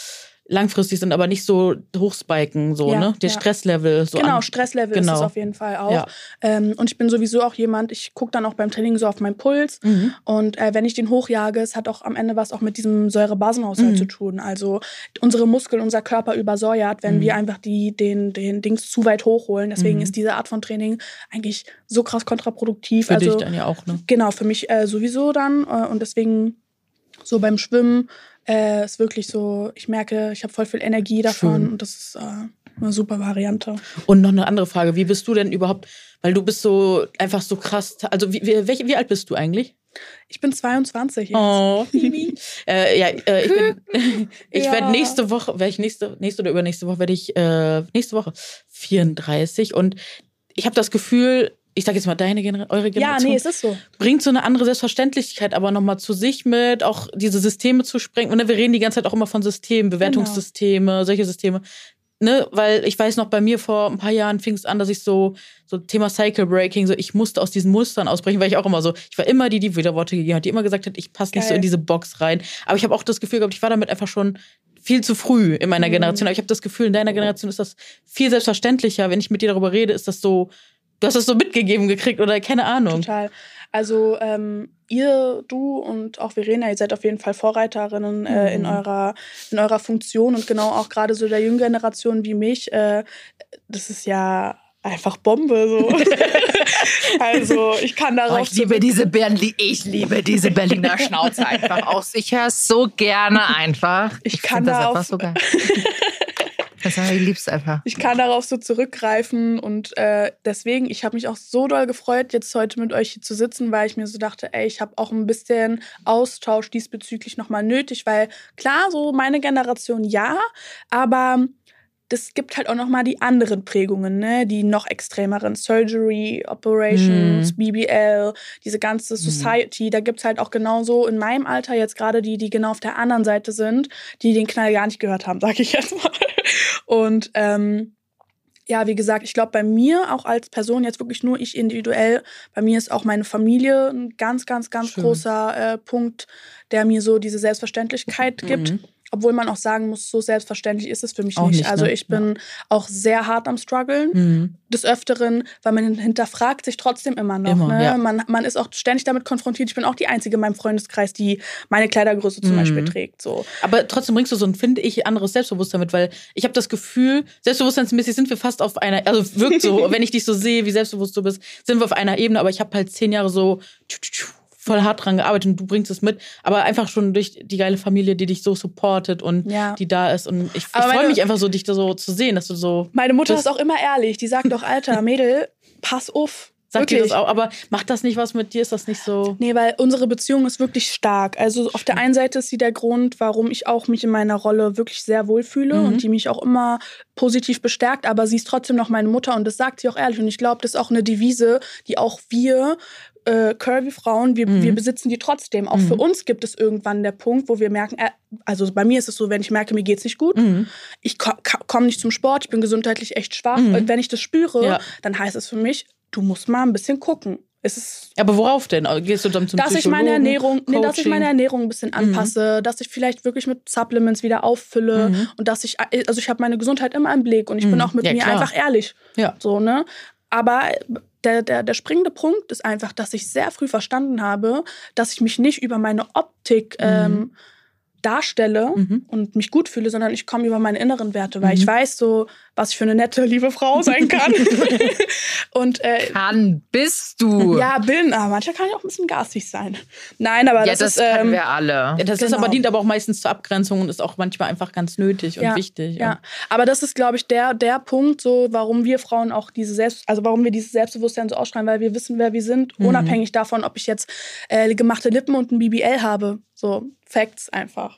langfristig sind, aber nicht so hochspiken, so, ja, ne? Der ja. Stresslevel. So genau, an. Stresslevel genau. ist es auf jeden Fall auch. Ja. Ähm, und ich bin sowieso auch jemand, ich gucke dann auch beim Training so auf meinen Puls. Mhm. Und äh, wenn ich den hochjage, es hat auch am Ende was auch mit diesem Säurebasenhaushalt mhm. zu tun. Also unsere Muskeln, unser Körper übersäuert, wenn mhm. wir einfach die, den, den Dings zu weit hochholen. Deswegen mhm. ist diese Art von Training eigentlich so krass kontraproduktiv. Für also, dich dann ja auch, ne? Genau, für mich äh, sowieso dann. Äh, und deswegen so beim Schwimmen äh, ist wirklich so, ich merke, ich habe voll viel Energie davon Schön. und das ist äh, eine super Variante. Und noch eine andere Frage, wie bist du denn überhaupt, weil du bist so einfach so krass, also wie, wie, wie alt bist du eigentlich? Ich bin 22 jetzt. Oh, [laughs] [laughs] äh, ja, äh, ich bin, [laughs] ich ja. werde nächste Woche, werde ich nächste, nächste oder übernächste Woche werde ich, äh, nächste Woche 34 und ich habe das Gefühl, ich sage jetzt mal deine Gener eure Generation. Ja, nee, es ist so. Bringt so eine andere Selbstverständlichkeit aber nochmal zu sich mit, auch diese Systeme zu sprengen. Und ne, wir reden die ganze Zeit auch immer von Systemen, Bewertungssysteme, genau. solche Systeme. Ne, weil ich weiß noch, bei mir vor ein paar Jahren fing es an, dass ich so, so Thema Cycle Breaking, so ich musste aus diesen Mustern ausbrechen, weil ich auch immer so, ich war immer die, die wieder Worte gegeben hat, die immer gesagt hat, ich passe nicht so in diese Box rein. Aber ich habe auch das Gefühl gehabt, ich war damit einfach schon viel zu früh in meiner mhm. Generation. Aber ich habe das Gefühl, in deiner Generation ist das viel selbstverständlicher. Wenn ich mit dir darüber rede, ist das so, Du hast das so mitgegeben gekriegt oder keine Ahnung. Total. Also ähm, ihr, du und auch Verena, ihr seid auf jeden Fall Vorreiterinnen äh, mhm. in, eurer, in eurer Funktion und genau auch gerade so der jungen Generation wie mich. Äh, das ist ja einfach Bombe so. [laughs] also ich kann darauf. Oh, ich liebe diese Berlin, ich liebe diese Berliner Schnauze einfach auch. Ich höre es so gerne einfach. Ich, ich kann darauf. Das einfach so geil. [laughs] Das ich lieb's einfach. Ich kann darauf so zurückgreifen und äh, deswegen, ich habe mich auch so doll gefreut, jetzt heute mit euch hier zu sitzen, weil ich mir so dachte, ey, ich habe auch ein bisschen Austausch diesbezüglich nochmal nötig, weil klar, so meine Generation ja, aber es gibt halt auch noch mal die anderen Prägungen, ne? die noch extremeren Surgery, Operations, mm. BBL, diese ganze mhm. Society. Mm. Da gibt es halt auch genauso in meinem Alter jetzt gerade die, die genau auf der anderen Seite sind, die den Knall gar nicht gehört haben, [laughs] sage ich jetzt mal. Und ähm, ja, wie gesagt, ich glaube, bei mir auch als Person, jetzt wirklich nur ich individuell, bei mir ist auch meine Familie ein ganz, ganz, ganz Schön. großer äh, Punkt, der mir so diese Selbstverständlichkeit gibt. Obwohl man auch sagen muss, so selbstverständlich ist es für mich nicht. nicht also ne? ich bin ja. auch sehr hart am struggeln. Mhm. Des Öfteren, weil man hinterfragt sich trotzdem immer noch. Immer, ne? ja. man, man ist auch ständig damit konfrontiert. Ich bin auch die Einzige in meinem Freundeskreis, die meine Kleidergröße zum mhm. Beispiel trägt. So. Aber trotzdem bringst du so ein, finde ich, anderes Selbstbewusstsein mit, weil ich habe das Gefühl, selbstbewusstseinsmäßig sind wir fast auf einer, also wirkt so, [laughs] wenn ich dich so sehe, wie selbstbewusst du bist, sind wir auf einer Ebene, aber ich habe halt zehn Jahre so voll hart dran gearbeitet und du bringst es mit. Aber einfach schon durch die geile Familie, die dich so supportet und Ja. die da ist. Und ich, ich freue mich einfach so, dich da so zu sehen, dass du so. Meine Mutter ist auch immer ehrlich. Die sagt doch, Alter, [laughs] Mädel, pass auf. Sagt dir Wirklich. das auch, aber macht das nicht was mit dir? Ist das nicht so? Nee, weil unsere Beziehung ist wirklich stark. Also auf der einen Seite ist sie der Grund, warum ich auch mich in meiner Rolle wirklich sehr wohlfühle Mhm. und die mich auch immer positiv bestärkt, aber sie ist trotzdem noch meine Mutter und das sagt sie auch ehrlich. Und ich glaube, das ist auch eine Devise, die auch wir äh, Curvy-Frauen, wir, Mhm. wir besitzen die trotzdem. Auch Mhm. für uns gibt es irgendwann der Punkt, wo wir merken, äh, also bei mir ist es so, wenn ich merke, mir geht's nicht gut, Mhm. ich ko komme nicht zum Sport, ich bin gesundheitlich echt schwach. Mhm. Und wenn ich das spüre, Ja. dann heißt es für mich, du musst mal ein bisschen gucken. Es ist Aber worauf denn? Gehst du dann zum dass ich meine Ernährung, nee, dass ich meine Ernährung ein bisschen anpasse, dass ich vielleicht wirklich mit Supplements wieder auffülle Mhm. und dass ich, also ich habe meine Gesundheit immer im Blick und ich bin Mhm. auch mit Ja, mir klar. einfach ehrlich. Ja. So, ne? Aber der, der, der springende Punkt ist einfach, dass ich sehr früh verstanden habe, dass ich mich nicht über meine Optik ähm, darstelle Mhm. und mich gut fühle, sondern ich komme über meine inneren Werte, weil Mhm. ich weiß so, was ich für eine nette, liebe Frau sein kann. [laughs] und äh, Kann bist du. ja, bin, aber manchmal kann ich auch ein bisschen garstig sein. Nein, aber Ja, das, das, ist. können Ähm, wir alle. Ja, das ist Genau. aber dient aber auch meistens zur Abgrenzung und ist auch manchmal einfach ganz nötig und ja, wichtig. Ja, aber das ist, glaube ich, der, der Punkt, so, warum wir Frauen auch diese Selbst, also warum wir dieses Selbstbewusstsein so ausstrahlen, weil wir wissen, wer wir sind, Mhm. unabhängig davon, ob ich jetzt äh, gemachte Lippen und ein BBL habe. So, Facts einfach.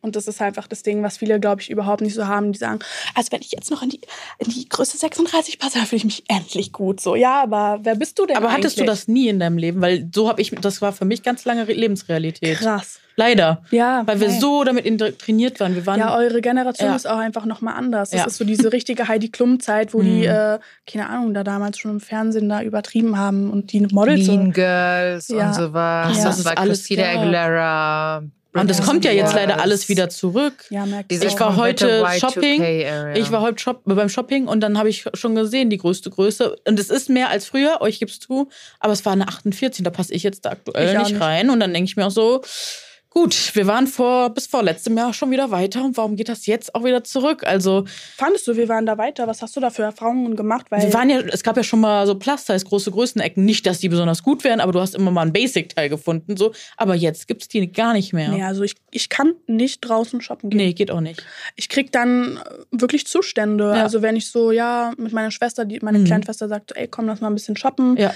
Und das ist einfach das Ding, was viele, glaube ich, überhaupt nicht so haben. Die sagen, also wenn ich jetzt noch in die, in die Größe 36 passe, dann fühle ich mich endlich gut. So, ja, aber wer bist du denn Aber hattest du eigentlich? das nie in deinem Leben? Weil so habe ich, das war für mich ganz lange Re- Lebensrealität. Krass. Leider. Ja, Weil wir nein. so damit indoktriniert waren. Wir waren Ja, eure Generation Ja. ist auch einfach nochmal anders. Das Ja. ist so diese richtige Heidi Klum-Zeit, wo die, Mhm. äh, keine Ahnung, da damals schon im Fernsehen da übertrieben haben und die Models so. Mean Girls Ja. und sowas. Ja. Das Das war Christina. Aguilera. Und das kommt ja jetzt leider alles wieder zurück. Ja, merkt Diese ihr Ich war heute Shopping. Y2K-Area. Ich war heute Shop beim Shopping und dann habe ich schon gesehen, die größte Größe. Und es ist mehr als früher, euch gibt's zu, aber es war eine 48, da passe ich jetzt da aktuell nicht, nicht. rein. Und dann denke ich mir auch so, gut, wir waren vor bis vor letztem Jahr schon wieder weiter und warum geht das jetzt auch wieder zurück? Also, Fandest du, wir waren da weiter? Was hast du da für Erfahrungen gemacht? Weil wir waren ja, es gab ja schon mal so Plus-Size, große Größenecken. Nicht, dass die besonders gut wären, aber du hast immer mal ein Basic-Teil gefunden. So. Aber jetzt gibt's die gar nicht mehr. Nee, also ich, ich kann nicht draußen shoppen gehen. Nee, geht auch nicht. Ich krieg dann äh, wirklich Zustände. Ja. Also wenn ich so, ja, mit meiner Schwester, die, meine Mhm. Kleinschwester sagt, ey, komm, lass mal ein bisschen shoppen. Ja.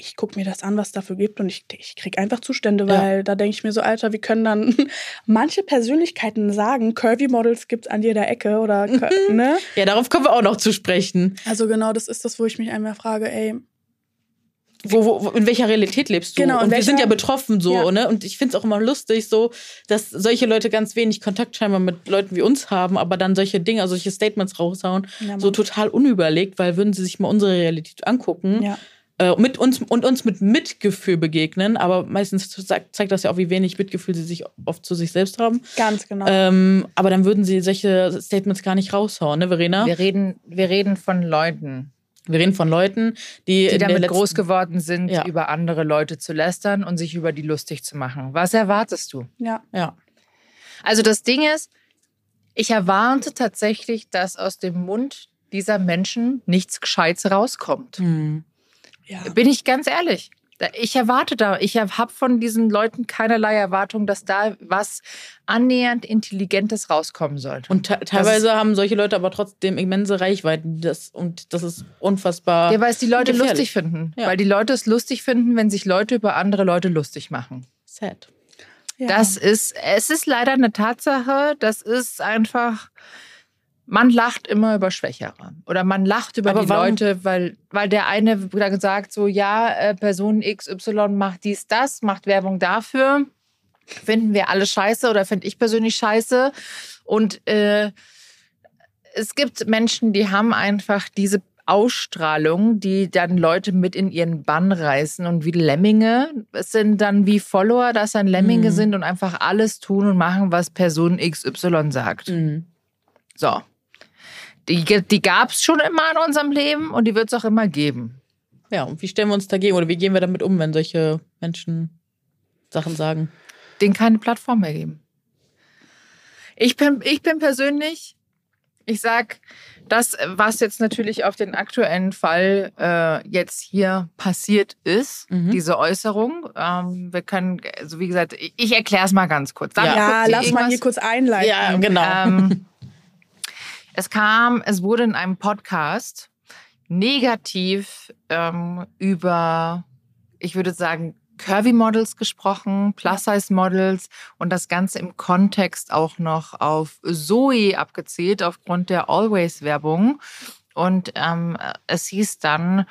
Ich gucke mir das an, was es dafür gibt und ich, ich krieg einfach Zustände, Ja. weil da denke ich mir so, Alter, wie können dann [laughs] manche Persönlichkeiten sagen, Curvy Models gibt's an jeder Ecke oder, [laughs] ne? Ja, darauf kommen wir auch noch zu sprechen. Also genau, das ist das, wo ich mich einmal frage, ey, Wo, wo, in welcher Realität lebst du? Genau, und wir welcher- sind ja betroffen so, Ja. ne? Und ich finde es auch immer lustig, so, dass solche Leute ganz wenig Kontakt scheinbar mit Leuten wie uns haben, aber dann solche Dinge, also solche Statements raushauen, Ja, so total unüberlegt, weil würden sie sich mal unsere Realität angucken ja. Äh, mit uns und uns mit Mitgefühl begegnen, aber meistens zeigt, zeigt das ja auch, wie wenig Mitgefühl sie sich oft zu sich selbst haben. Ganz genau. Ähm, aber dann würden sie solche Statements gar nicht raushauen, ne, Verena? wir, reden, wir reden von Leuten, Wir reden von Leuten, die, die damit letzten- groß geworden sind, Ja. über andere Leute zu lästern und sich über die lustig zu machen. Was erwartest du? ja. Ja. Also das Ding ist, ich erwarte tatsächlich, dass aus dem Mund dieser Menschen nichts Gescheites rauskommt. Hm. Ja. Bin ich ganz ehrlich. Ich erwarte da, ich habe von diesen Leuten keinerlei Erwartung, dass da was annähernd Intelligentes rauskommen sollte. Und te teilweise haben solche Leute aber trotzdem immense Reichweiten. Das, und das ist unfassbar. Ja, weil es die Leute gefährlich. lustig finden. Ja. Weil die Leute es lustig finden, wenn sich Leute über andere Leute lustig machen. sad. ja. Das ist, es ist leider eine Tatsache. Das ist einfach, man lacht immer über Schwächere. Oder man lacht über Aber die warum- Leute, weil, weil der eine dann sagt so, ja, äh, Person XY macht dies, das, macht Werbung dafür. Finden wir alle scheiße oder finde ich persönlich scheiße. Und äh, es gibt Menschen, die haben einfach diese Ausstrahlung, die dann Leute mit in ihren Bann reißen und wie Lemminge. Es sind dann wie Follower, dass dann Lemminge Mhm. sind und einfach alles tun und machen, was Person XY sagt. Mhm. So. Die, die gab es schon immer in unserem Leben und die wird es auch immer geben. Ja, und wie stellen wir uns dagegen oder wie gehen wir damit um, wenn solche Menschen Sachen sagen? denen keine Plattform mehr geben. Ich bin, ich bin persönlich, ich sag, das, was jetzt natürlich auf den aktuellen Fall äh, jetzt hier passiert ist, Mhm. diese Äußerung, ähm, wir können, also wie gesagt, ich, ich erkläre es mal ganz kurz. Dann Ja. Lass mal hier kurz einleiten. Ja, genau. ähm, [laughs] es kam, es wurde in einem Podcast negativ ähm, über, ich würde sagen, Curvy-Models gesprochen, Plus-Size-Models und das Ganze im Kontext auch noch auf Zoe abgezielt aufgrund der Always-Werbung. Und ähm, es hieß dann,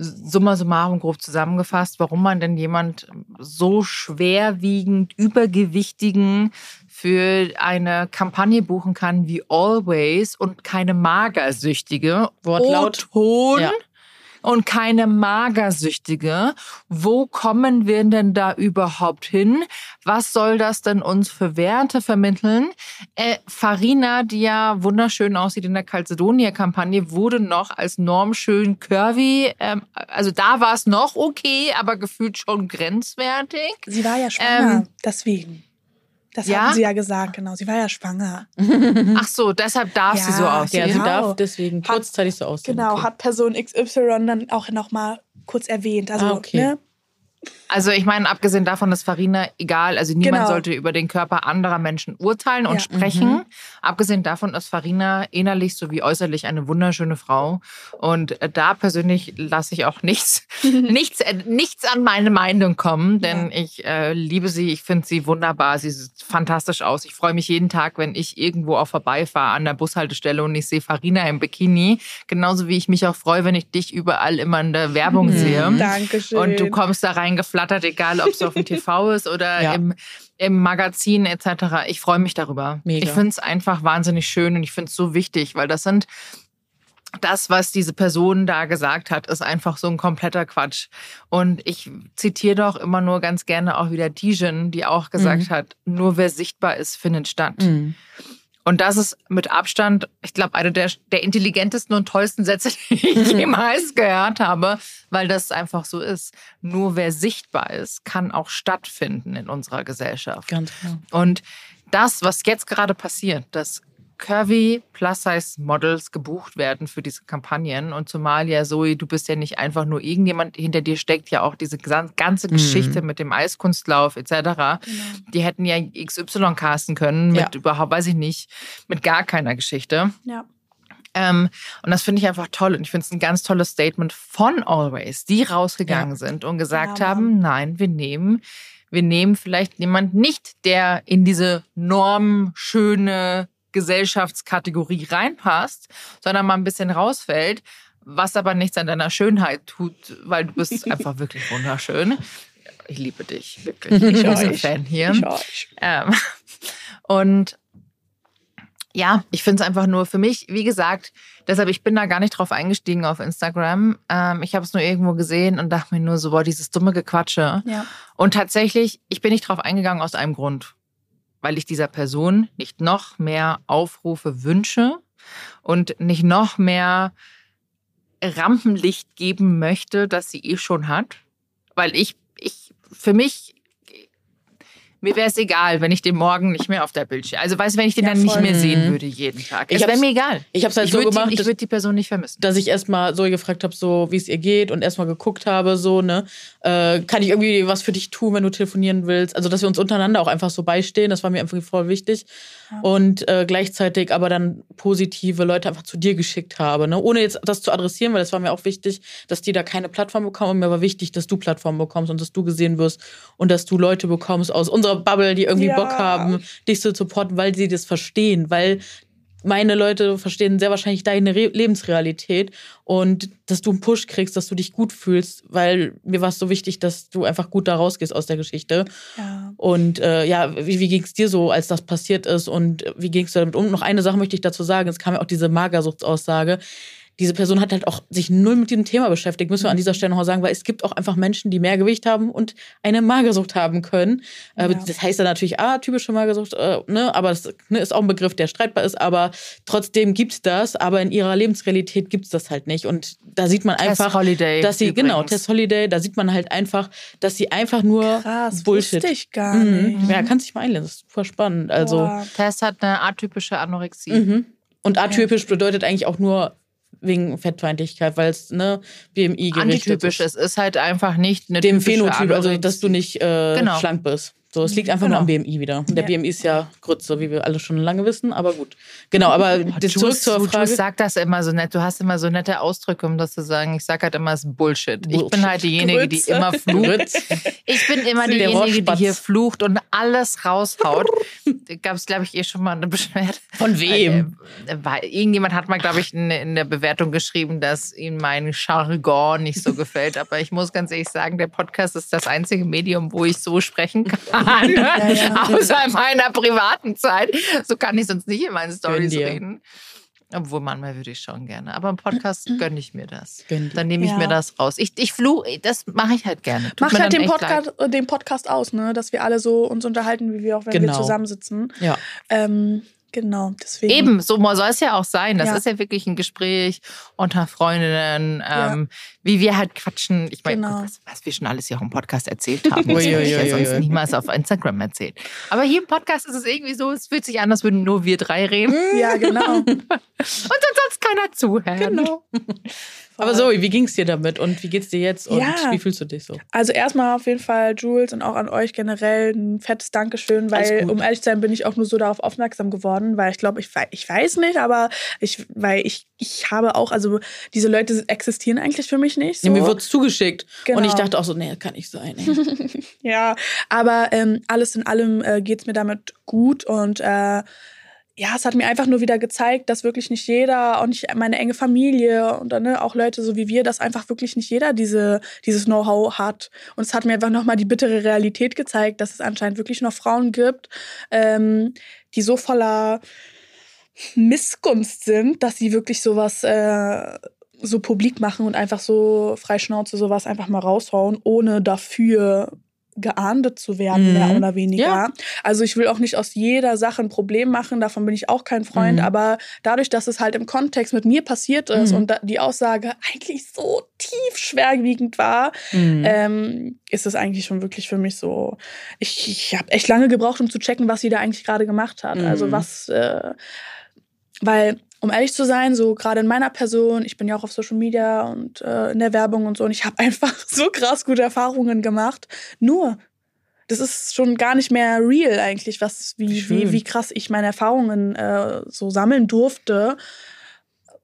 summa summarum grob zusammengefasst, warum man denn jemand so schwerwiegend übergewichtigen für eine Kampagne buchen kann wie Always und keine Magersüchtige. Wortlaut. O-Ton. Ja. Und keine Magersüchtige. Wo kommen wir denn da überhaupt hin? Was soll das denn uns für Werte vermitteln? Äh, Farina, die ja wunderschön aussieht in der Calcedonia-Kampagne, wurde noch als normschön curvy. Ähm, also da war es noch okay, aber gefühlt schon grenzwertig. Sie war ja schwanger, Ähm, deswegen. Das ja? haben sie ja gesagt, genau. Sie war ja schwanger. [laughs] Ach so, deshalb darf sie Ja, so ja, aussehen. sie Genau. darf deswegen Hat- kurzzeitig so aussehen. Genau, okay. hat Person XY dann auch nochmal kurz erwähnt. Also, Ah, okay. ne? Also ich meine, abgesehen davon ist Farina egal, also niemand Genau. sollte über den Körper anderer Menschen urteilen und Ja. sprechen. Mhm. Abgesehen davon ist Farina innerlich sowie äußerlich eine wunderschöne Frau. Und äh, da persönlich lasse ich auch [laughs] nichts, [laughs] nichts, äh, nichts an meine Meinung kommen, denn ich äh, liebe sie, ich finde sie wunderbar, sie sieht fantastisch aus. Ich freue mich jeden Tag, wenn ich irgendwo auch vorbeifahre an der Bushaltestelle und ich sehe Farina im Bikini. Genauso wie ich mich auch freue, wenn ich dich überall immer in der Werbung Mhm. sehe. Dankeschön. Und du kommst da reingeflattert, egal ob es auf dem [laughs] TV ist oder Ja. im, im Magazin etc. Ich freue mich darüber. Mega. Ich finde es einfach wahnsinnig schön und ich finde es so wichtig, weil das sind das, was diese Person da gesagt hat, ist einfach so ein kompletter Quatsch. Und ich zitiere doch immer nur ganz gerne auch wieder Dijon, die auch gesagt Mhm. hat, nur wer sichtbar ist, findet statt. Mhm. Und das ist mit Abstand, ich glaube, einer der, der intelligentesten und tollsten Sätze, [laughs] die ich jemals gehört habe, weil das einfach so ist. Nur wer sichtbar ist, kann auch stattfinden in unserer Gesellschaft. Ganz genau. Und das, was jetzt gerade passiert, dass curvy Plus-Size-Models gebucht werden für diese Kampagnen und zumal ja Zoe, du bist ja nicht einfach nur irgendjemand, hinter dir steckt ja auch diese ganze Mhm. Geschichte mit dem Eiskunstlauf etc. Genau. Die hätten ja XY casten können mit Ja. überhaupt, weiß ich nicht, mit gar keiner Geschichte. Ja. Ähm, und das finde ich einfach toll. Und ich finde es ein ganz tolles Statement von Always, die rausgegangen Ja. sind und gesagt Ja, haben, nein, wir nehmen, wir nehmen vielleicht jemand nicht, der in diese normschöne Gesellschaftskategorie reinpasst, sondern mal ein bisschen rausfällt, was aber nichts an deiner Schönheit tut, weil du bist [laughs] einfach wirklich wunderschön. Ich liebe dich, wirklich. [laughs] Ich bin ein. Fan hier. Ich. Ähm, [laughs] und ja, ich finde es einfach nur für mich, wie gesagt, deshalb, ich bin da gar nicht drauf eingestiegen auf Instagram. Ähm, ich habe es nur irgendwo gesehen und dachte mir nur so, boah, dieses dumme Gequatsche. Ja. Und tatsächlich, ich bin nicht drauf eingegangen aus einem Grund. Weil ich dieser Person nicht noch mehr Aufrufe wünsche und nicht noch mehr Rampenlicht geben möchte, das sie eh schon hat. Weil ich, ich, für mich, mir wäre es egal, wenn ich den morgen nicht mehr auf der Bildschirm. Also weißt du, wenn ich den Ja, dann nicht voll. mehr sehen Mhm. würde jeden Tag. Ich es wäre hab's- mir egal. Ich habe es halt ich so würde gemacht, die, ich dass- würd die Person nicht vermissen. dass ich erstmal so gefragt habe, so wie es ihr geht und erstmal geguckt habe, so, ne, äh, kann ich irgendwie was für dich tun, wenn du telefonieren willst? Also, dass wir uns untereinander auch einfach so beistehen, das war mir einfach voll wichtig. Und äh, gleichzeitig aber dann positive Leute einfach zu dir geschickt habe, ne? Ohne jetzt das zu adressieren, weil das war mir auch wichtig, dass die da keine Plattform bekommen. Und mir war wichtig, dass du Plattform bekommst und dass du gesehen wirst und dass du Leute bekommst aus unserer Bubble, die irgendwie Ja. Bock haben, dich zu supporten, weil sie das verstehen, weil meine Leute verstehen sehr wahrscheinlich deine Re Lebensrealität und dass du einen Push kriegst, dass du dich gut fühlst, weil mir war es so wichtig, dass du einfach gut da rausgehst aus der Geschichte. Ja. Und äh, ja, wie, wie ging es dir so, als das passiert ist und wie gingst du damit um? Noch eine Sache möchte ich dazu sagen, es kam ja auch diese Magersuchtsaussage. Diese Person hat halt auch sich null mit diesem Thema beschäftigt, müssen wir an dieser Stelle noch sagen, weil es gibt auch einfach Menschen, die mehr Gewicht haben und eine Magersucht haben können. Äh, Ja. Das heißt dann natürlich, ah, typische Magersucht, äh, ne, aber das ne, ist auch ein Begriff, der streitbar ist, aber trotzdem gibt's das, aber in ihrer Lebensrealität gibt's das halt nicht. Und da sieht man Tess einfach, Holiday dass sie, genau, übrigens. Tess Holiday, da sieht man halt einfach, dass sie einfach nur Krass, Bullshit. wusste ich gar nicht. Mhm. Ja, kannst dich mal einlesen, das ist super spannend. Also, Boah. Tess hat eine atypische Anorexie. mhm. Und atypisch bedeutet eigentlich auch nur wegen Fettfeindlichkeit, weil es ne BMI Antitypisch, ist. es ist halt einfach nicht eine Dem Phänotyp, also dass du nicht äh, Genau. schlank bist. So, es liegt einfach Genau. nur am BMI wieder. Und der Ja. BMI ist ja Grütze, wie wir alle schon lange wissen, aber gut. Genau, aber das zurück zur Frage. du sagst das immer so nett. Du hast immer so nette Ausdrücke, um das zu sagen. Ich sag halt immer, es ist Bullshit. Ich bin Bullshit. halt diejenige, die Grütze. immer flucht. Ich bin immer diejenige, die hier flucht und alles raushaut. Gab es, glaube ich, eh schon mal eine [laughs] Beschwerde. Von wem? Äh, weil irgendjemand hat mal, glaube ich, in, in der Bewertung geschrieben, dass ihm mein Jargon nicht so gefällt. Aber ich muss ganz ehrlich sagen, der Podcast ist das einzige Medium, wo ich so sprechen kann. [laughs] Außer in meiner privaten Zeit. So kann ich sonst nicht in meinen Stories reden. Obwohl manchmal würde ich schon gerne. Aber im Podcast [clears throat] gönne ich mir das. Dann nehme ich Ja. mir das raus. Ich, ich fluch, das mache ich halt gerne. Tut Macht halt den leid. Podcast, den Podcast aus, ne? Dass wir alle so uns unterhalten, wie wir auch, wenn Genau. wir zusammensitzen. Ja. Ähm, genau, deswegen. Eben, so soll es ja auch sein. Das Ja. ist ja wirklich ein Gespräch unter Freundinnen, Ja. ähm, wie wir halt quatschen. Ich meine, Genau. was, was wir schon alles hier auch im Podcast erzählt haben, das [laughs] hätte ich ja sonst niemals auf Instagram erzählt. Aber hier im Podcast ist es irgendwie so, es fühlt sich an, als würden nur wir drei reden Ja, genau. [laughs] und sonst keiner zuhören. genau. Aber Zoe, wie ging's dir damit und wie geht's dir jetzt und Ja. wie fühlst du dich so? Also erstmal auf jeden Fall Jules und auch an euch generell ein fettes Dankeschön, weil um ehrlich zu sein bin ich auch nur so darauf aufmerksam geworden, weil ich glaube, ich, ich weiß nicht, aber ich, weil ich, ich habe auch, also diese Leute existieren eigentlich für mich nicht. So. Ja, mir wurde es zugeschickt und Genau. ich dachte auch so, nee, kann nicht sein. [laughs] Ja, aber ähm, alles in allem äh, geht es mir damit gut und äh, ja, es hat mir einfach nur wieder gezeigt, dass wirklich nicht jeder, auch nicht meine enge Familie und dann ne, auch Leute so wie wir, dass einfach wirklich nicht jeder diese, dieses Know-how hat. Und es hat mir einfach nochmal die bittere Realität gezeigt, dass es anscheinend wirklich noch Frauen gibt, ähm, die so voller Missgunst sind, dass sie wirklich sowas äh, so publik machen und einfach so freischnauze sowas einfach mal raushauen, ohne dafür geahndet zu werden, Mhm. mehr oder weniger. Ja. Also ich will auch nicht aus jeder Sache ein Problem machen, davon bin ich auch kein Freund, Mhm. aber dadurch, dass es halt im Kontext mit mir passiert ist Mhm. und die Aussage eigentlich so tief schwerwiegend war, Mhm. ähm, ist es eigentlich schon wirklich für mich so. Ich, ich habe echt lange gebraucht, um zu checken, was sie da eigentlich gerade gemacht hat. Mhm. Also was, äh, weil, um ehrlich zu sein, so gerade in meiner Person, ich bin ja auch auf Social Media und äh, in der Werbung und so, und ich habe [laughs] einfach so krass gute Erfahrungen gemacht. Nur, das ist schon gar nicht mehr real eigentlich, was, wie, Schön. wie, wie krass ich meine Erfahrungen äh, so sammeln durfte.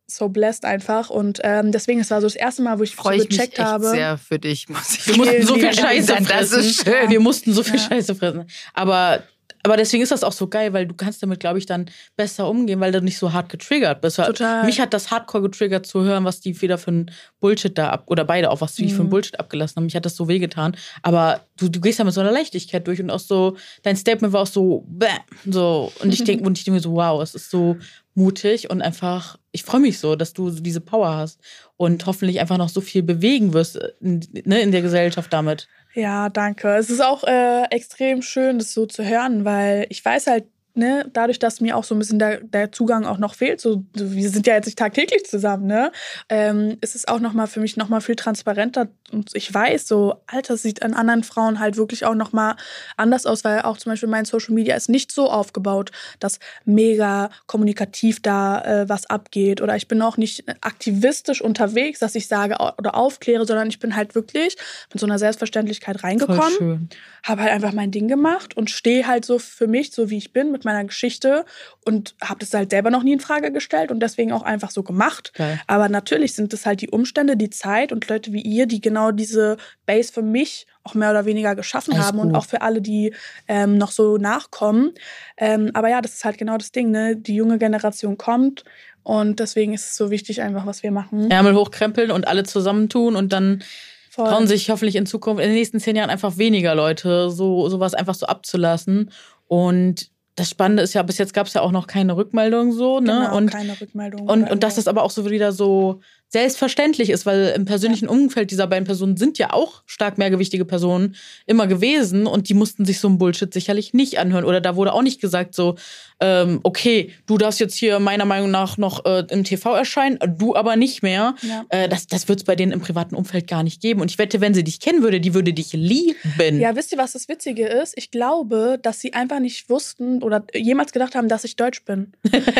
So blessed einfach. Und ähm, deswegen, es war so das erste Mal, wo ich so Freue ich mich gecheckt echt habe. sehr für dich, Wir mussten so viel Scheiße Dank. Das fressen. ist schön. Wir mussten so viel Ja. Scheiße fressen. Aber, aber deswegen ist das auch so geil, weil du kannst damit, glaube ich, dann besser umgehen, weil du nicht so hart getriggert bist. Total. Mich hat das hardcore getriggert zu hören, was die wieder für ein Bullshit da ab, oder beide auch, was die für ein Mhm. Bullshit abgelassen haben. Mich hat das so wehgetan. Aber du, du gehst da mit so einer Leichtigkeit durch und auch so, dein Statement war auch so, bäh, so. Und ich denke, [laughs] und ich denke mir so, wow, es ist so mutig und einfach, ich freue mich so, dass du diese Power hast und hoffentlich einfach noch so viel bewegen wirst in, ne, in der Gesellschaft damit. Ja, danke. Es ist auch äh, extrem schön, das so zu hören, weil ich weiß halt, ne, dadurch, dass mir auch so ein bisschen der, der Zugang auch noch fehlt, so, wir sind ja jetzt nicht tagtäglich zusammen, ne, ähm, ist es auch noch mal für mich noch mal viel transparenter und ich weiß so, Alter, sieht an anderen Frauen halt wirklich auch noch mal anders aus, weil auch zum Beispiel mein Social Media ist nicht so aufgebaut, dass mega kommunikativ da äh, was abgeht oder ich bin auch nicht aktivistisch unterwegs, dass ich sage oder aufkläre, sondern ich bin halt wirklich mit so einer Selbstverständlichkeit reingekommen habe halt einfach mein Ding gemacht und stehe halt so für mich, so wie ich bin, mit meiner Geschichte und habe das halt selber noch nie in Frage gestellt und deswegen auch einfach so gemacht. Geil. Aber natürlich sind es halt die Umstände, die Zeit und Leute wie ihr, die genau diese Base für mich auch mehr oder weniger geschaffen Alles haben und gut. auch für alle, die ähm, noch so nachkommen. Ähm, aber ja, das ist halt genau das Ding, ne? Die junge Generation kommt und deswegen ist es so wichtig, einfach, was wir machen. Ärmel hochkrempeln und alle zusammentun und dann Voll. trauen sich hoffentlich in Zukunft, in den nächsten zehn Jahren einfach weniger Leute, so sowas einfach so abzulassen. Und das Spannende ist ja, bis jetzt gab es ja auch noch keine Rückmeldung so, ne? genau, und keine Rückmeldung. und, und dass das aber auch so wieder so selbstverständlich ist, weil im persönlichen Umfeld dieser beiden Personen sind ja auch stark mehrgewichtige Personen immer gewesen und die mussten sich so ein Bullshit sicherlich nicht anhören. Oder da wurde auch nicht gesagt so, ähm, okay, du darfst jetzt hier meiner Meinung nach noch äh, im TV erscheinen, du aber nicht mehr. Ja. Äh, das das wird es bei denen im privaten Umfeld gar nicht geben. Und ich wette, wenn sie dich kennen würde, die würde dich lieben. Ja, wisst ihr, was das Witzige ist? Ich glaube, dass sie einfach nicht wussten oder jemals gedacht haben, dass ich deutsch bin.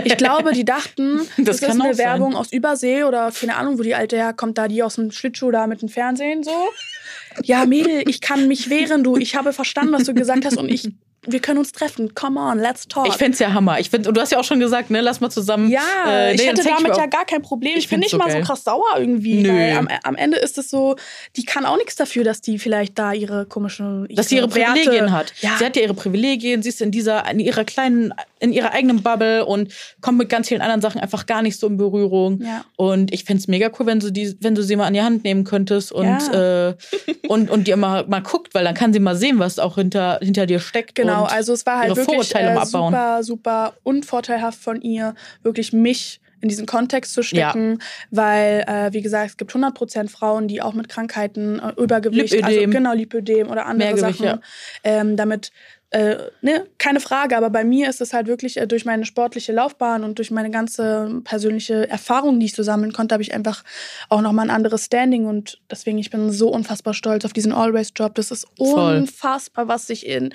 Ich glaube, die dachten, [laughs] Das das, ist eine. Werbung aus Übersee oder keine Ahnung, wo die Alte herkommt, da die aus dem Schlittschuh da mit dem Fernsehen so. Ja, Mädel, ich kann mich wehren, du. Ich habe verstanden, was du gesagt hast und ich, wir können uns treffen. Come on, let's talk. Ich fände es ja Hammer. Ich find, du hast ja auch schon gesagt, ne, lass mal zusammen. Ja, äh, ich nee, hätte dann zeig damit ja gar kein Problem. Ich Ich, bin nicht so mal geil. so krass sauer irgendwie. Nö. Weil am, am Ende ist es so, die kann auch nichts dafür, dass die vielleicht da ihre komischen. dass sie ihre Werte- Privilegien hat. Ja. Sie hat ja ihre Privilegien, sie ist in dieser, in ihrer kleinen, in ihrer eigenen Bubble und kommt mit ganz vielen anderen Sachen einfach gar nicht so in Berührung. Ja. Und ich fänd's mega cool, wenn du die, wenn du sie mal an die Hand nehmen könntest und, Ja. äh, und, und dir mal, mal guckt, weil dann kann sie mal sehen, was auch hinter, hinter dir steckt. Genau, also es war halt wirklich äh, super, super unvorteilhaft von ihr, wirklich mich in diesen Kontext zu stecken, weil, äh, wie gesagt, es gibt 100% Frauen, die auch mit Krankheiten, äh, Übergewicht, also Lipödem. genau, Lipödem oder andere Sachen, ähm, damit äh, ne, keine Frage, aber bei mir ist es halt wirklich äh, durch meine sportliche Laufbahn und durch meine ganze persönliche Erfahrung, die ich so sammeln konnte, habe ich einfach auch nochmal ein anderes Standing und deswegen, ich bin so unfassbar stolz auf diesen Always-Job. Das ist Voll. unfassbar, was sich in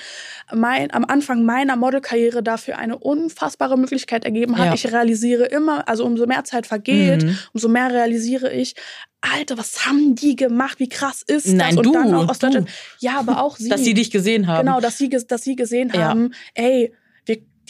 mein, am Anfang meiner Modelkarriere dafür eine unfassbare Möglichkeit ergeben hat. Ja. Ich realisiere immer, also umso mehr Zeit vergeht, Mhm. umso mehr realisiere ich, Alter, was haben die gemacht? Wie krass ist Nein, das? du, und dann auch aus du. Deutschland. Ja, aber auch sie. dass sie dich gesehen haben. Genau, dass sie, dass sie gesehen Ja. haben, ey,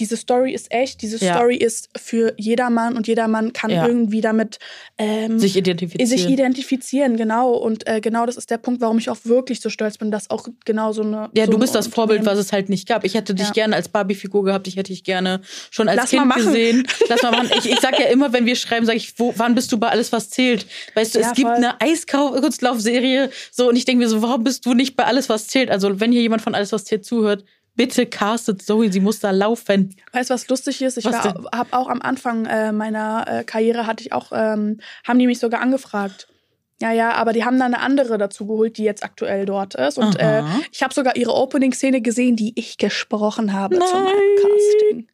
diese Story ist echt, diese Ja. Story ist für jedermann und jedermann kann Ja. irgendwie damit ähm, Sich identifizieren. sich identifizieren, genau. Und äh, genau das ist der Punkt, warum ich auch wirklich so stolz bin, dass auch genau so eine. Ja, so du bist das Vorbild, was es halt nicht gab. Ich hätte dich Ja. gerne als Barbie-Figur gehabt, ich hätte dich gerne schon als Lass Kind gesehen. [laughs] Lass mal machen. Ich, ich sag ja immer, wenn wir schreiben, sage ich, wo, wann bist du bei alles, was zählt? Weißt du, es gibt voll. eine Eiskunstlaufserie, so und ich denke mir so, warum bist du nicht bei alles, was zählt? Also, wenn hier jemand von alles, was zählt zuhört, bitte castet Zoe, sie muss da laufen. Weißt du, was lustig ist? Ich habe auch am Anfang äh, meiner äh, Karriere hatte ich auch, ähm, haben die mich sogar angefragt. Ja, ja, aber die haben dann eine andere dazu geholt, die jetzt aktuell dort ist. Und äh, ich habe sogar ihre Opening-Szene gesehen, die ich gesprochen habe Nein. meinem Casting.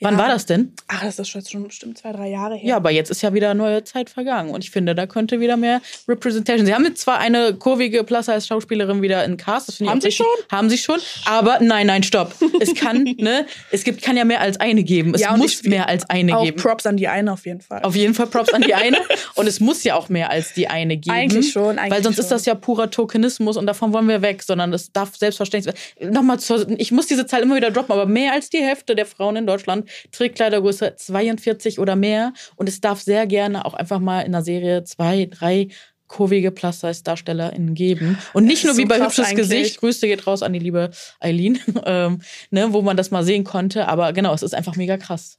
Wann Ja. war das denn? Ach, das ist schon bestimmt zwei, drei Jahre her. Ja, aber jetzt ist ja wieder neue Zeit vergangen und ich finde, da könnte wieder mehr Representation. Sie haben jetzt zwar eine kurvige Plus-Size-Schauspielerin wieder in Cast, das Haben sie schon? Haben sie schon, aber nein, nein, stopp. Es kann, [laughs] ne, es gibt, kann ja mehr als eine geben. Es Ja, muss mehr als eine Auch geben. Props an die eine auf jeden Fall. Auf jeden Fall Props an die eine. [laughs] Und es muss ja auch mehr als die eine geben. Eigentlich schon, eigentlich Weil sonst ist schon. das ja purer Tokenismus und davon wollen wir weg, sondern es darf selbstverständlich sein. Nochmal zur, ich muss diese Zahl immer wieder droppen, aber mehr als die Hälfte der Frauen in Deutschland trägt Kleidergröße 42 oder mehr. Und es darf sehr gerne auch einfach mal in einer Serie zwei, drei kurvige Plus-Size-DarstellerInnen geben. Und nicht Das nur ist wie bei Hübsches eigentlich. Gesicht, Grüße geht raus an die liebe Eileen, [laughs] ähm, ne, wo man das mal sehen konnte. Aber genau, es ist einfach mega krass.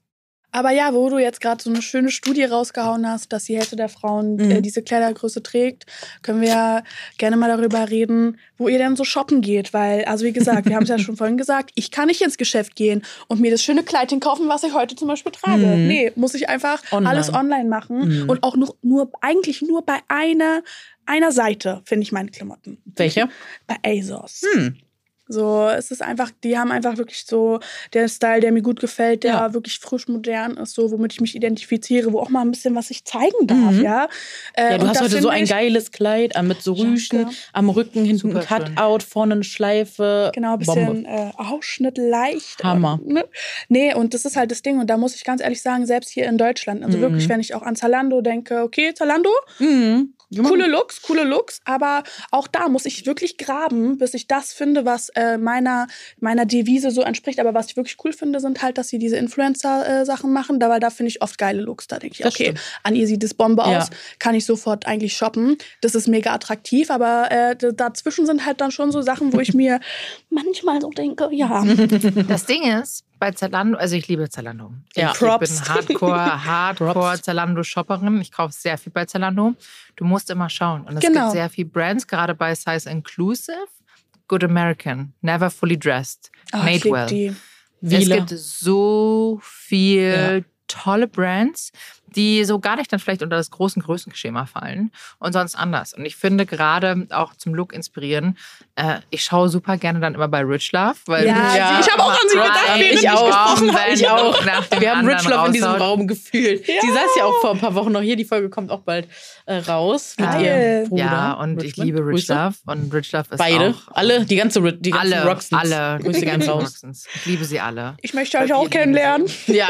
Aber ja, wo du jetzt gerade so eine schöne Studie rausgehauen hast, dass die Hälfte der Frauen Mhm. äh, diese Kleidergröße trägt, können wir ja gerne mal darüber reden, wo ihr denn so shoppen geht. Weil, also wie gesagt, wir haben es ja [laughs] schon vorhin gesagt, ich kann nicht ins Geschäft gehen und mir das schöne Kleidchen kaufen, was ich heute zum Beispiel trage. Mhm. Nee, muss ich einfach Online. alles online machen Mhm. und auch nur, nur eigentlich nur bei einer, einer Seite finde ich meine Klamotten. Welche? Bei ASOS. Hm. So, es ist einfach, die haben einfach wirklich so der Style, der mir gut gefällt, der Ja. wirklich frisch modern ist, so, womit ich mich identifiziere, wo auch mal ein bisschen was ich zeigen darf, Mhm. ja. Äh, Ja, du und hast heute so ein geiles Kleid an mit so. Rüschen, am Rücken hinten ein schön. Cutout, vorne eine Schleife. Genau, ein bisschen äh, Ausschnitt leicht. Hammer. Und, ne? Nee, und das ist halt das Ding. Und da muss ich ganz ehrlich sagen, selbst hier in Deutschland, also Mhm. wirklich, wenn ich auch an Zalando denke, okay, Zalando, Mhm. Coole Looks, coole Looks, aber auch da muss ich wirklich graben, bis ich das finde, was äh, meiner, meiner Devise so entspricht. Aber was ich wirklich cool finde, sind halt, dass sie diese Influencer-Sachen machen, da, weil da finde ich oft geile Looks. Da denke ich, Das okay, stimmt. an ihr sieht das Bombe Ja. aus, kann ich sofort eigentlich shoppen. Das ist mega attraktiv, aber äh, dazwischen sind halt dann schon so Sachen, wo ich mir [laughs] manchmal so denke, ja, Das Ding ist, bei Zalando, also ich liebe Zalando. Ja. ich, Props. ich bin Hardcore, [laughs] Hardcore. Zalando-Shopperin. Ich kaufe sehr viel bei Zalando. Du musst immer schauen. Und es Genau. gibt sehr viele Brands, gerade bei Size Inclusive. Good American, Never Fully Dressed, oh, ich Made lieb Well. die. Es gibt so viel Ja. Tolle Brands, die so gar nicht dann vielleicht unter das großen Größenschema fallen und sonst anders. Und ich finde gerade auch zum Look inspirieren, äh, ich schaue super gerne dann immer bei Rich Love. Weil Ja, Ja, ich habe auch an sie gedacht, ja, während ich ich auch. gesprochen habe. Ich auch. Wir haben Rich Love in diesem. Raum gefühlt. Sie saß ja auch vor ein paar Wochen noch hier. Die Folge kommt auch bald äh, raus mit Geil. ihrem Bruder. Ja, und ich Richmond. liebe Rich Grüße. Love. Und Rich Love ist Beide. auch alle, die ganze, die ganzen alle, Roxons. alle, Grüße die ganzen. Roxons. Ich liebe sie alle. Ich möchte euch wir auch kennenlernen. [laughs] Ja,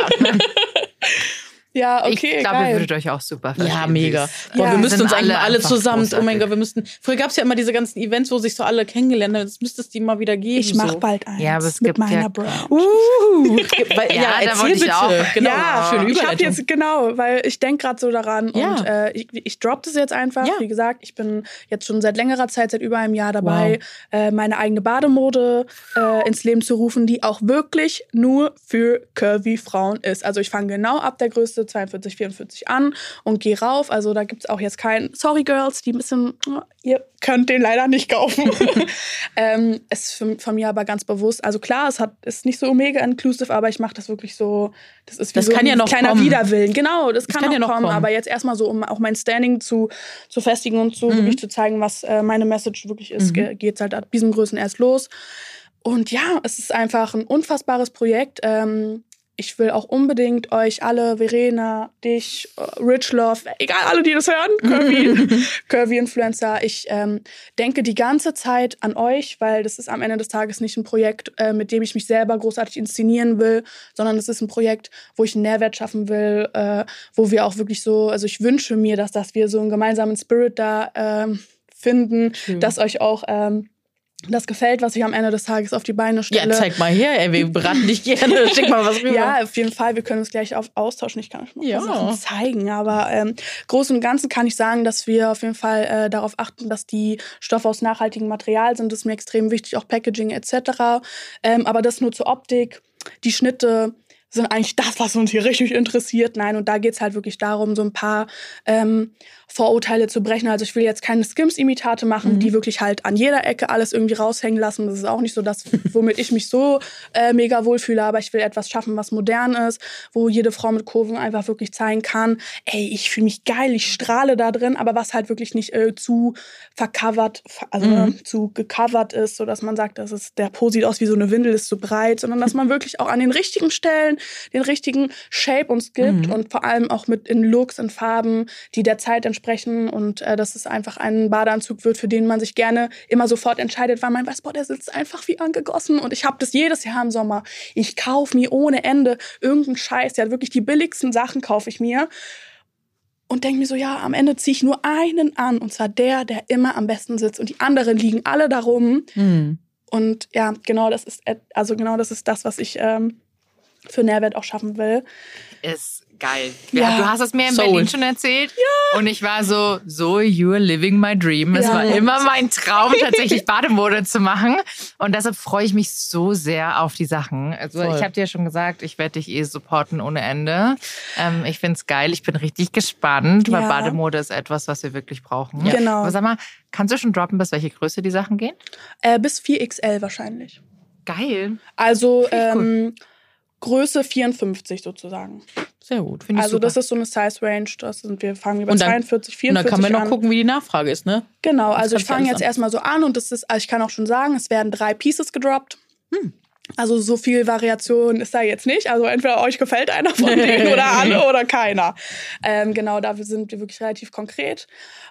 Ja, okay, ich glaube, ihr würdet euch auch super verstehen. ja, mega. Boah, Ja. wir müssten uns alle einfach zusammen. Oh mein großartig. Gott, wir müssten. Früher gab es ja immer diese ganzen Events, wo sich so alle kennengelernt haben. Das müsste es die mal wieder geben. Ich mache so. bald eins Ja, aber es mit gibt meiner ja- Brand. Uh, [laughs] ja, Ja, da erzähl bitte. auch. Genau, ja, schöne ich habe jetzt genau, weil ich denke gerade so daran Ja. und äh, ich, ich droppe das jetzt einfach. Ja. Wie gesagt, ich bin jetzt schon seit längerer Zeit, seit über einem Jahr dabei, äh, meine eigene Bademode äh, ins Leben zu rufen, die auch wirklich nur für curvy Frauen ist. Also ich fange genau ab der Größe 42, 44 an und gehe rauf. Also da gibt es auch jetzt kein Sorry Girls, die ein bisschen, oh, ihr könnt den leider nicht kaufen. [laughs] ähm, es ist von, von mir aber ganz bewusst. Also klar, es hat, ist nicht so mega inclusive, aber ich mache das wirklich so. Das ist wie Das so kann ein ja noch kleiner kommen. Widerwillen. Genau, das kann, kann noch, ja noch kommen, kommen. Aber jetzt erstmal so, um auch mein Standing zu, zu festigen und so Mhm. wirklich zu zeigen, was äh, meine Message wirklich ist, Mhm. ge- geht's halt ab diesen Größen erst los. Und ja, es ist einfach ein unfassbares Projekt. Ähm, ich will auch unbedingt euch alle, Verena, dich, äh, Rich Love, egal alle, die das hören, Curvy, Curvy [laughs] Influencer, ich ähm, denke die ganze Zeit an euch, weil das ist am Ende des Tages nicht ein Projekt, äh, mit dem ich mich selber großartig inszenieren will, sondern es ist ein Projekt, wo ich einen Nährwert schaffen will, äh, wo wir auch wirklich so, also ich wünsche mir, dass, dass wir so einen gemeinsamen Spirit da ähm, finden, Schön. dass euch auch ähm, das gefällt, was ich am Ende des Tages auf die Beine ja, stelle. zeig mal her, ey, wir [laughs] beraten dich gerne. Schick mal was rüber. Ja, auf jeden Fall. Wir können uns gleich auf austauschen. Ich kann euch mal Ja. Sachen zeigen. Aber ähm, groß und ganzen kann ich sagen, dass wir auf jeden Fall äh, darauf achten, dass die Stoffe aus nachhaltigem Material sind. Das ist mir extrem wichtig, auch Packaging etc. Ähm, aber das nur zur Optik. Die Schnitte sind eigentlich das, was uns hier richtig interessiert. Nein, und da geht's halt wirklich darum, so ein paar ähm, Vorurteile zu brechen. Also ich will jetzt keine Skims-Imitate machen, Mhm. die wirklich halt an jeder Ecke alles irgendwie raushängen lassen. Das ist auch nicht so das, womit ich mich so äh, mega wohlfühle, aber ich will etwas schaffen, was modern ist, wo jede Frau mit Kurven einfach wirklich zeigen kann, ey, ich fühle mich geil, ich strahle da drin, aber was halt wirklich nicht äh, zu vercovert, also Mhm. äh, zu gecovert ist, sodass man sagt, das ist, der Po sieht aus wie so eine Windel, ist zu breit, sondern dass man wirklich auch an den richtigen Stellen den richtigen Shape uns gibt Mhm. und vor allem auch mit in Looks und Farben, die der Zeit entsprechen und äh, dass es einfach ein Badeanzug wird, für den man sich gerne immer sofort entscheidet, weil man weiß, boah, der sitzt einfach wie angegossen und ich habe das jedes Jahr im Sommer. Ich kaufe mir ohne Ende irgendeinen Scheiß, ja wirklich die billigsten Sachen kaufe ich mir und denke mir so, ja, am Ende ziehe ich nur einen an und zwar der, der immer am besten sitzt und die anderen liegen alle darum Hm. und ja, genau das ist et- also genau das ist das, was ich ähm, für Nährwert auch schaffen will. Ist geil. Ja. Du hast es mir in Sold. Berlin schon erzählt. Ja. Und ich war so, so you're living my dream. Es Ja. war immer mein Traum, tatsächlich [laughs] Bademode zu machen. Und deshalb freue ich mich so sehr auf die Sachen. Also Voll. ich habe dir ja schon gesagt, ich werde dich eh supporten ohne Ende. Ähm, ich finde es geil. Ich bin richtig gespannt, weil. Bademode ist etwas, was wir wirklich brauchen. Genau. Aber sag mal, kannst du schon droppen, bis welche Größe die Sachen gehen? Äh, bis 4XL wahrscheinlich. Geil. Also ich cool. Größe 54 sozusagen. Sehr gut. Finde ich Also super. das ist so eine Size Range. Das sind wir fangen wir bei Und dann- 42, Und 44 dann kann man noch an. gucken, wie die Nachfrage ist, ne? Genau, Das also ich fange jetzt an. erstmal so an und das ist, also ich kann auch schon sagen, es werden drei Pieces gedroppt. Hm. Also so viel Variation ist da jetzt nicht. Also entweder euch gefällt einer von denen [laughs] oder alle oder keiner. Ähm, genau, dafür sind wir wirklich relativ konkret.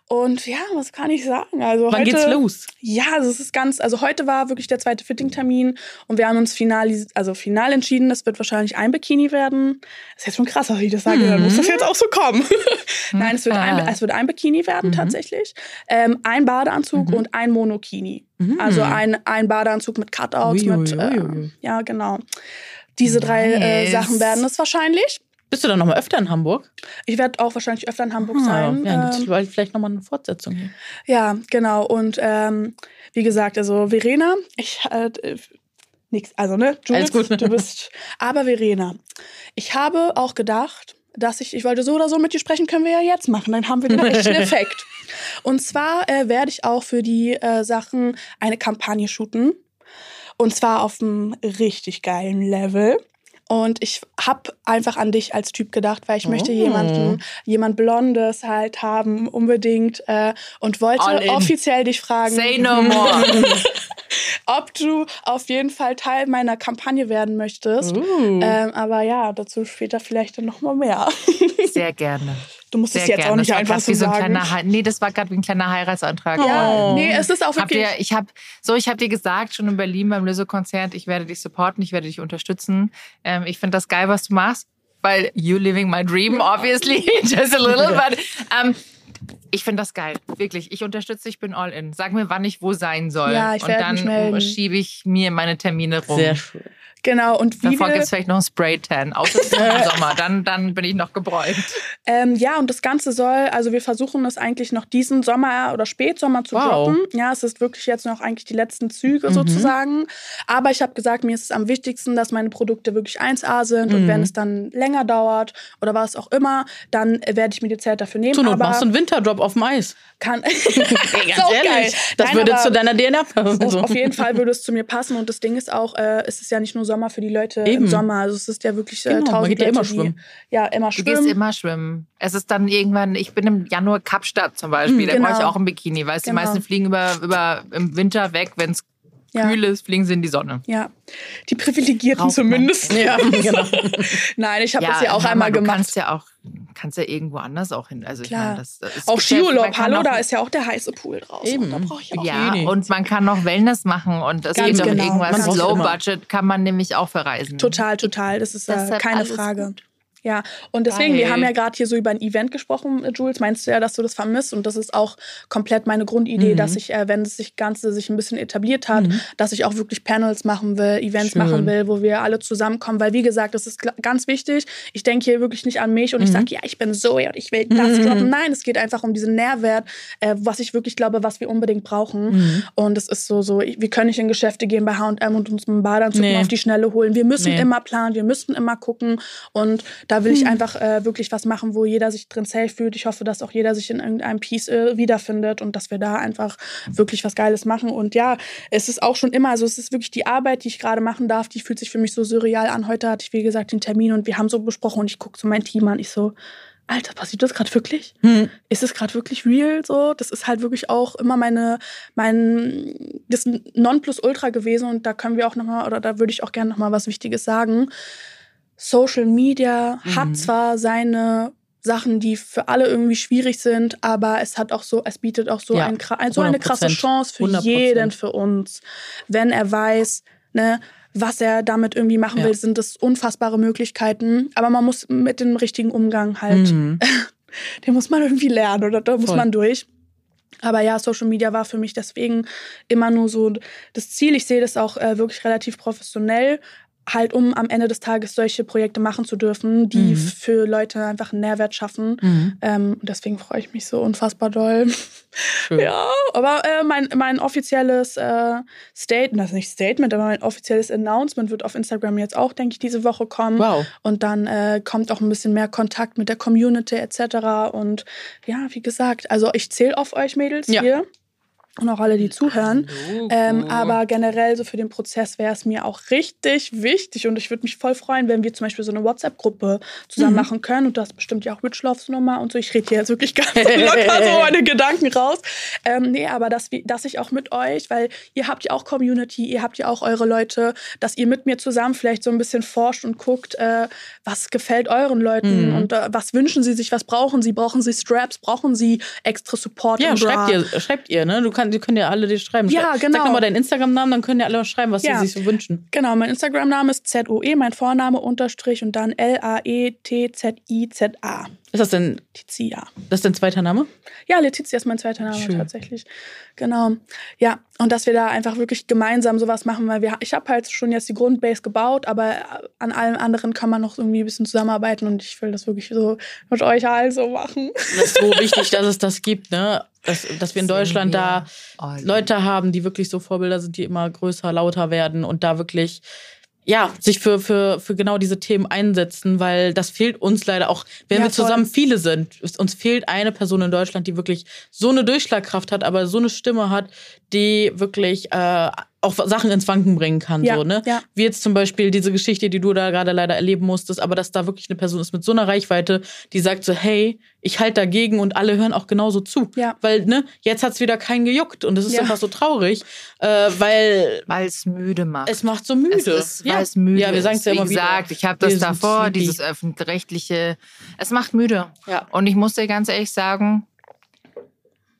Und ja, was kann ich sagen? Also Wann heute, geht's los? Ja, also es ist ganz, also heute war wirklich der zweite Fitting-Termin und wir haben uns final, also final entschieden, das wird wahrscheinlich ein Bikini werden. Das ist jetzt schon krass, dass ich das sage, dann muss das jetzt auch so kommen. [laughs] Nein, es wird, ein, es wird ein Bikini werden Mhm. tatsächlich, ähm, ein Badeanzug Mhm. und ein Monokini. Mhm. Also ein, ein Badeanzug mit Cutouts, Ui, ui, mit, ui, äh, ja genau. Diese drei äh, Nice. Sachen werden es wahrscheinlich. Bist du dann noch mal öfter in Hamburg? Ich werde auch wahrscheinlich öfter in Hamburg Ah, sein. ja, ähm, gibt's vielleicht noch mal eine Fortsetzung hier. Ja, genau. Und ähm, wie gesagt, also Verena, ich äh, nix, also ne, Jules, Alles gut. du bist. Aber Verena, ich habe auch gedacht, dass ich, ich wollte so oder so mit dir sprechen, können wir ja jetzt machen. Dann haben wir den [laughs] echten Effekt. Und zwar äh, werde ich auch für die äh, Sachen eine Kampagne shooten. Und zwar auf einem richtig geilen Level. Und ich habe einfach an dich als Typ gedacht, weil ich möchte Oh. jemanden, jemand Blondes halt haben, unbedingt. Äh, und wollte offiziell dich fragen, Say no more. [laughs] ob du auf jeden Fall Teil meiner Kampagne werden möchtest. Uh. Ähm, aber ja, dazu später vielleicht dann nochmal mehr. [laughs] Sehr gerne. Du musst Sehr es jetzt gerne. auch nicht das war einfach so wie so ein sagen. kleiner Nee, das war gerade wie ein kleiner Heiratsantrag. ja, Oh. nee, es ist auch wirklich. ihr, ich habe so, ich habe dir gesagt schon in Berlin beim Löse-Konzert, ich werde dich supporten, ich werde dich unterstützen. Ähm, ich finde das geil, was du machst, weil you living my dream, obviously, [laughs] just a little, but ähm, ich finde das geil, wirklich. Ich unterstütze, dich, ich bin all in. Sag mir, wann ich wo sein soll. Ja, ich Und dann schiebe ich mir meine Termine rum. Sehr schön. Genau, und wie Davor gibt es vielleicht noch ein Spray-Tan, außer im [laughs] Sommer. Dann, dann bin ich noch gebräunt. ähm, ja, und das Ganze soll, also wir versuchen es eigentlich noch diesen Sommer oder Spätsommer zu Wow. droppen. Ja, es ist wirklich jetzt noch eigentlich die letzten Züge Mhm. sozusagen. Aber ich habe gesagt, mir ist es am wichtigsten, dass meine Produkte wirklich 1A sind. Und Mhm. wenn es dann länger dauert oder was auch immer, dann werde ich mir die Zeit dafür nehmen. Zur Not aber machst du einen Winterdrop auf dem Eis. kann. [laughs] Ey, ganz [laughs] ehrlich, geil. das Nein, würde zu deiner DNA passen. Auf, so. auf jeden Fall würde es zu mir passen. Und das Ding ist auch, äh, es ist ja nicht nur Sommer für die Leute im Eben. Sommer. Also es ist ja wirklich äh, Genau, man tausend geht ja Leute, immer die, schwimmen. Ja, immer Du schwimmen. gehst immer schwimmen. Es ist dann irgendwann, ich bin im Januar Kapstadt zum Beispiel, Mm, da brauche ich genau. auch ein Bikini, weißt du, Genau. die meisten fliegen über, über im Winter weg, wenn es Ja. kühl ist, fliegen sie in die Sonne. Ja, die Privilegierten Braucht man. zumindest. ja, [laughs] genau. Nein, ich habe das ja auch einmal du gemacht. kannst ja auch, kannst ja irgendwo anders auch hin. Also ich Klar. meine, das, das Auch ist ja- man Skiurlaub, kann hallo, auch- da ist ja auch der heiße Pool draußen. Eben. Da brauche ich auch ja, Bikini. und man kann noch Wellness machen und es geht auch genau. irgendwas Low. Budget kann man nämlich auch verreisen. Total, total. Das ist äh, keine Frage. gut. Ja, und deswegen, wir Geil. haben ja gerade hier so über ein Event gesprochen, äh, Jules. Meinst du ja, dass du das vermisst? Und das ist auch komplett meine Grundidee, Mhm. dass ich, äh, wenn es sich Ganze sich ein bisschen etabliert hat, dass ich auch wirklich Panels machen will, Events Schön. machen will, wo wir alle zusammenkommen. Weil, wie gesagt, das ist ganz wichtig. Ich denke hier wirklich nicht an mich und ich sage, ja, ich bin Zoe und ich will das droppen. Nein, es geht einfach um diesen Nährwert, äh, was ich wirklich glaube, was wir unbedingt brauchen. Und es ist so, so, wir können nicht in Geschäfte gehen bei H&M und uns einen Badeanzug Nee. auf die Schnelle holen. Wir müssen Nee. immer planen, wir müssen immer gucken. Und da will ich einfach äh, wirklich was machen, wo jeder sich drin safe fühlt. Ich hoffe, dass auch jeder sich in irgendeinem Piece äh, wiederfindet und dass wir da einfach wirklich was Geiles machen. Und ja, es ist auch schon immer, also es ist wirklich die Arbeit, die ich gerade machen darf, die fühlt sich für mich so surreal an. Heute hatte ich, wie gesagt, den Termin und wir haben so besprochen und ich gucke so mein Team an. Ich so, Alter, passiert das gerade wirklich? Hm. ist es gerade wirklich real so? Das ist halt wirklich auch immer meine, mein, das Nonplusultra gewesen und da können wir auch nochmal, oder da würde ich auch gerne nochmal was Wichtiges sagen. Social Media Mhm. hat zwar seine Sachen, die für alle irgendwie schwierig sind, aber es hat auch so, es bietet auch so, Ja, ein, so eine krasse 100%. Chance für 100%. jeden, für uns. Wenn er weiß, ne, was er damit irgendwie machen Ja. will, sind das unfassbare Möglichkeiten. Aber man muss mit dem richtigen Umgang halt Mhm. [laughs] den muss man irgendwie lernen oder da muss Voll. man durch. Aber ja, Social Media war für mich deswegen immer nur so das Ziel. Ich sehe das auch äh, wirklich relativ professionell, halt um am Ende des Tages solche Projekte machen zu dürfen, die Mhm. für Leute einfach einen Nährwert schaffen. Mhm. Ähm, und deswegen freue ich mich so unfassbar doll. Schön. Ja, aber äh, mein, mein offizielles äh, Statement, das ist nicht Statement, aber mein offizielles Announcement wird auf Instagram jetzt auch, denke ich, diese Woche kommen. Wow. Und dann äh, kommt auch ein bisschen mehr Kontakt mit der Community etc. Und ja, wie gesagt, also ich zähle auf euch Mädels Ja. hier und auch alle, die zuhören. Ähm, aber generell so für den Prozess wäre es mir auch richtig wichtig und ich würde mich voll freuen, wenn wir zum Beispiel so eine WhatsApp-Gruppe zusammen Mhm. machen können. Und du hast bestimmt ja auch Richloves Nummer und so. Ich rede hier jetzt wirklich [laughs] ganz locker so meine [laughs] Gedanken raus. Ähm, nee, aber dass, dass ich auch mit euch, weil ihr habt ja auch Community, ihr habt ja auch eure Leute, dass ihr mit mir zusammen vielleicht so ein bisschen forscht und guckt, äh, was gefällt euren Leuten Mhm. und äh, was wünschen sie sich, was brauchen sie? Brauchen sie Straps? Brauchen sie extra Support? Ja, schreibt ihr, schreibt ihr, ne? Du kannst, die können ja alle dir schreiben. Ja, genau. Sag nochmal deinen Instagram-Namen, dann können ja alle schreiben, was Ja. sie sich so wünschen. Genau, mein Instagram-Name ist ZOE, mein Vorname Unterstrich und dann E L-A-E-T-Z-I-Z-A. Ist das denn, Letizia. das ist dein zweiter Name? Ja, Letizia ist mein zweiter Name Schön. tatsächlich. Genau. Ja, und dass wir da einfach wirklich gemeinsam sowas machen, weil wir, ich habe halt schon jetzt die Grundbase gebaut, aber an allem anderen kann man noch irgendwie ein bisschen zusammenarbeiten und ich will das wirklich so mit euch halt so machen. Das ist so wichtig, dass es [laughs] das gibt, ne? Dass, dass wir in Deutschland wir da in. Leute haben, die wirklich so Vorbilder sind, die immer größer, lauter werden und da wirklich ja, sich für, für, für genau diese Themen einsetzen, weil das fehlt uns leider auch, wenn Ja, wir voll. zusammen viele sind. Uns fehlt eine Person in Deutschland, die wirklich so eine Durchschlagkraft hat, aber so eine Stimme hat, die wirklich äh, auch Sachen ins Wanken bringen kann. Ja, So, ne? ja. Wie jetzt zum Beispiel diese Geschichte, die du da gerade leider erleben musstest, aber dass da wirklich eine Person ist mit so einer Reichweite, die sagt so, hey, ich halte dagegen und alle hören auch genauso zu. Ja. Weil, ne, jetzt hat's wieder keinen gejuckt und das ist Ja. einfach so traurig, äh, weil Weil es müde macht. es macht so müde. Es ist, weil es müde ja, wir sagen es ja immer Wie gesagt, wieder. ich habe das davor, dieses öffentlich-rechtliche. Es macht müde. Ja. Und ich muss dir ganz ehrlich sagen,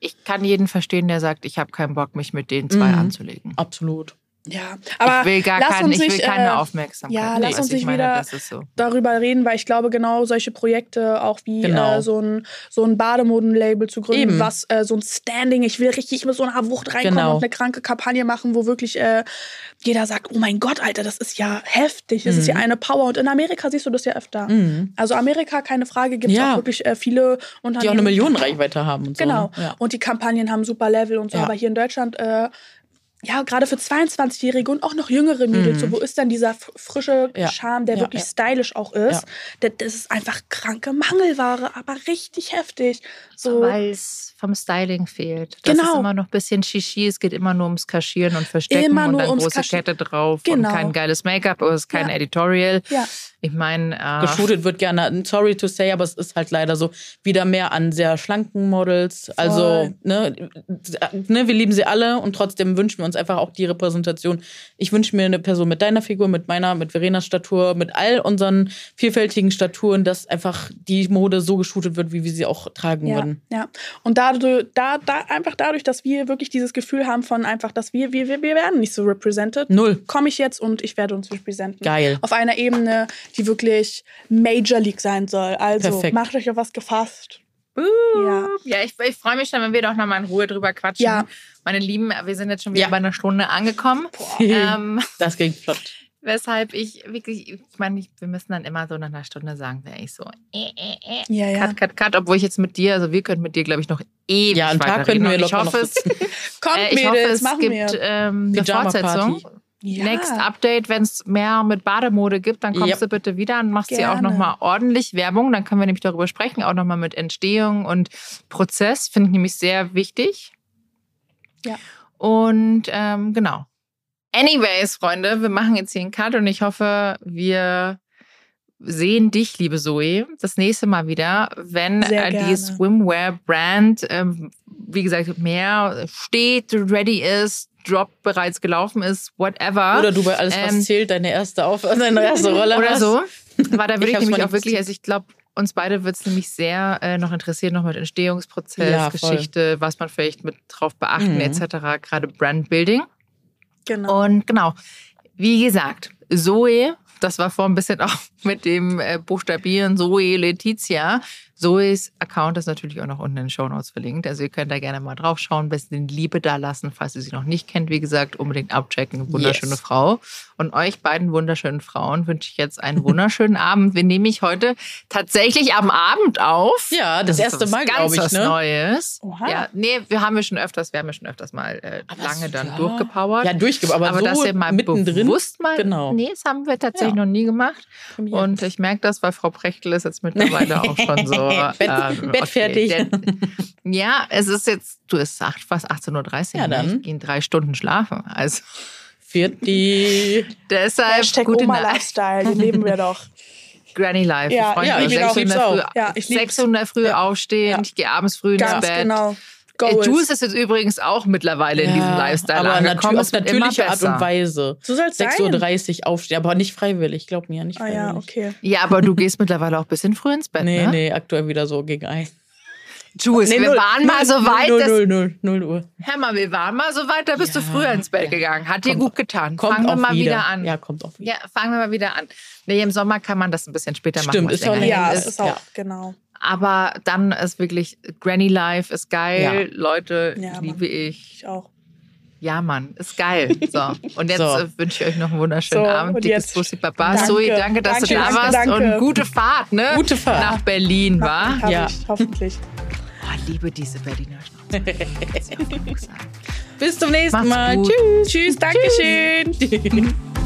ich kann jeden verstehen, der sagt, ich habe keinen Bock, mich mit den zwei Mhm. anzulegen. Absolut. Ja, aber ich will gar lass keinen, uns ich will nicht, keine äh, Aufmerksamkeit. ja, Nee, lass also uns ich nicht meine, wieder- das ist so. darüber reden, weil ich glaube, genau solche Projekte, auch wie Genau. äh, so ein, so ein Bademodenlabel zu gründen, Eben. was äh, so ein Standing, ich will richtig mit so einer Wucht reinkommen Genau. und eine kranke Kampagne machen, wo wirklich äh, jeder sagt, oh mein Gott, Alter, das ist ja heftig, das ist ja eine Power. Und in Amerika siehst du das ja öfter. Mhm. Also Amerika, keine Frage, gibt es Ja. auch wirklich äh, viele Unternehmen. Die auch eine Millionenreichweite haben und so. Genau. Ne? Ja. Und die Kampagnen haben super Level und so. Ja. Aber hier in Deutschland, äh, ja, gerade für 22-Jährige und auch noch jüngere Mädels, so, wo ist dann dieser frische Mhm. Ja. Charme, der Ja, wirklich ja. stylisch auch ist? Ja. Das, ist einfach kranke Mangelware, aber richtig heftig. So, Weil es vom Styling fehlt. Das Genau. ist immer noch ein bisschen Shishi. Es geht immer nur ums Kaschieren und Verstecken Immer und dann große Kaschi- Kette drauf Genau. und kein geiles Make-up, es ist kein. Editorial. ja. Ich meine, äh, Geshootet wird gerne, sorry to say, aber es ist halt leider so, wieder mehr an sehr schlanken Models. Also, Voll. ne, ne, wir lieben sie alle und trotzdem wünschen wir uns einfach auch die Repräsentation. Ich wünsche mir eine Person mit deiner Figur, mit meiner, mit Verenas Statur, mit all unseren vielfältigen Staturen, dass einfach die Mode so geshootet wird, wie wir sie auch tragen Ja, würden. ja. Und dadurch, da, da, einfach dadurch, dass wir wirklich dieses Gefühl haben von einfach, dass wir, wir, wir, wir werden nicht so represented, Null. komme ich jetzt und ich werde uns representen. Geil. Auf einer Ebene, die wirklich Major League sein soll. Also Perfekt. macht euch auf was gefasst. Uh, Ja. ja, ich, ich freue mich schon, wenn wir doch noch mal in Ruhe drüber quatschen. Ja. Meine Lieben, wir sind jetzt schon wieder Ja. bei einer Stunde angekommen. [laughs] Ähm, [laughs] Das ging flott. weshalb ich wirklich, ich meine, ich- wir müssen dann immer so nach einer Stunde sagen, wäre ich so, äh, äh, äh, Ja, ja. cut, cut, cut, obwohl ich jetzt mit dir, also wir könnten mit dir, glaube ich, noch ewig Ja, einen Tag weiterreden. könnten wir ich locker noch hoffe, es. [laughs] Kommt, äh, ich Mädels, hoffe, es machen gibt wir. ähm, eine. Fortsetzung. Ja. Next Update, wenn es mehr mit Bademode gibt, dann kommst Yep. du bitte wieder und machst dir auch nochmal ordentlich Werbung. Dann können wir nämlich darüber sprechen, auch nochmal mit Entstehung und Prozess. Finde ich nämlich sehr wichtig. Ja. Und ähm, genau. Anyways, Freunde, wir machen jetzt hier einen Cut und ich hoffe, wir sehen dich, liebe Zoe, das nächste Mal wieder, wenn die. Swimwear-Brand, ähm, wie gesagt, mehr steht, ready ist, Drop bereits gelaufen ist, whatever. Oder du bei alles, was Ähm, zählt, deine erste, Auf [laughs] deine erste Rolle oder hast. so. Aber da würde Ich ich, nämlich auch wirklich, also ich glaube, uns beide wird es nämlich sehr äh, noch interessieren, noch mit Entstehungsprozess, Ja. Geschichte, was man vielleicht mit drauf beachten, Mhm. etc., gerade Brandbuilding. Genau. Und genau, wie gesagt, Zoe, das war vor ein bisschen auch [laughs] mit dem äh, Buchstabieren Zoe Letizia. Zoes Account ist natürlich auch noch unten in den Show Notes verlinkt. Also ihr könnt da gerne mal drauf schauen, bisschen Liebe da lassen, falls ihr sie noch nicht kennt. Wie gesagt, unbedingt abchecken. Wunderschöne Yes. Frau. Und euch beiden wunderschönen Frauen wünsche ich jetzt einen wunderschönen [laughs] Abend. Wir nehmen mich heute tatsächlich am Abend auf. Ja, das, ist erste Mal, glaube ich. was Ne? Neues. Oha. Ja, nee, wir haben wir schon öfters, wir haben ja schon öfters mal äh, lange dann ja. durchgepowert. Ja, durchgebaut, aber, Aber so dass ihr mal mittendrin. bewusst mal. Genau. Nee, das haben wir tatsächlich Ja. noch nie gemacht. Und ich merke das, weil Frau Prechtel ist jetzt mittlerweile auch schon so. [laughs] Bett- Bett fertig. der- ja, es ist jetzt, du es ist acht, fast 18.30 Uhr. Ja, ne? dann. Ich gehe in drei Stunden schlafen. Also Vierti. deshalb Hashtag gute Oma. Lifestyle, den leben wir doch. Granny Life. Ja, ich freue ja, mich. ich um lieb's sechs Uhr in der auch. Früh, Ja, ich lieb's. sechs Uhr in der Früh Ja. aufstehen. Ja. Ich gehe abends früh ins Ganz Bett. genau. Äh, Goals. Juice ist jetzt übrigens auch mittlerweile in diesem Lifestyle aber angekommen. auf natürliche Art und Weise. So soll es sein. 6.30 Uhr aufstehen, aber nicht freiwillig, glaub mir, nicht Ah freiwillig. ja, okay. Ja, aber du gehst mittlerweile auch ein bisschen früh ins Bett, Nee, ne? nee, aktuell wieder so gegen ein. Jules, wir waren mal so weit, null, dass null, null, null Uhr. Hör mal, wir waren mal so weit, da bist Ja, du früher ins Bett ja. gegangen. Hat dir Kommt- gut getan. Kommt fangen wir auch mal wieder, wieder. an. Ja, kommt auch wieder. Ja, fangen wir mal wieder an. Nee, im Sommer kann man das ein bisschen später Stimmt, machen. was ist auch. Ja, es ist auch, Ja. genau. Aber dann ist wirklich Granny Life ist geil. Leute, Ja, Mann. liebe ich. Ich auch. Ja, Mann, ist geil. So. Und jetzt [laughs] So. äh, wünsche ich euch noch einen wunderschönen So, Abend. und Dickes jetzt- Bussi Baba. Danke. Zoe, danke, dass du Danke, da danke, warst. danke. Und gute Fahrt, ne? Gute Fahrt. Nach Berlin, wa? Hab Ja. ich, hoffentlich. Oh, liebe diese Berliner Schnauze. [laughs] Bis zum nächsten Macht's Mal. gut. Tschüss. Tschüss, Dankeschön. [laughs]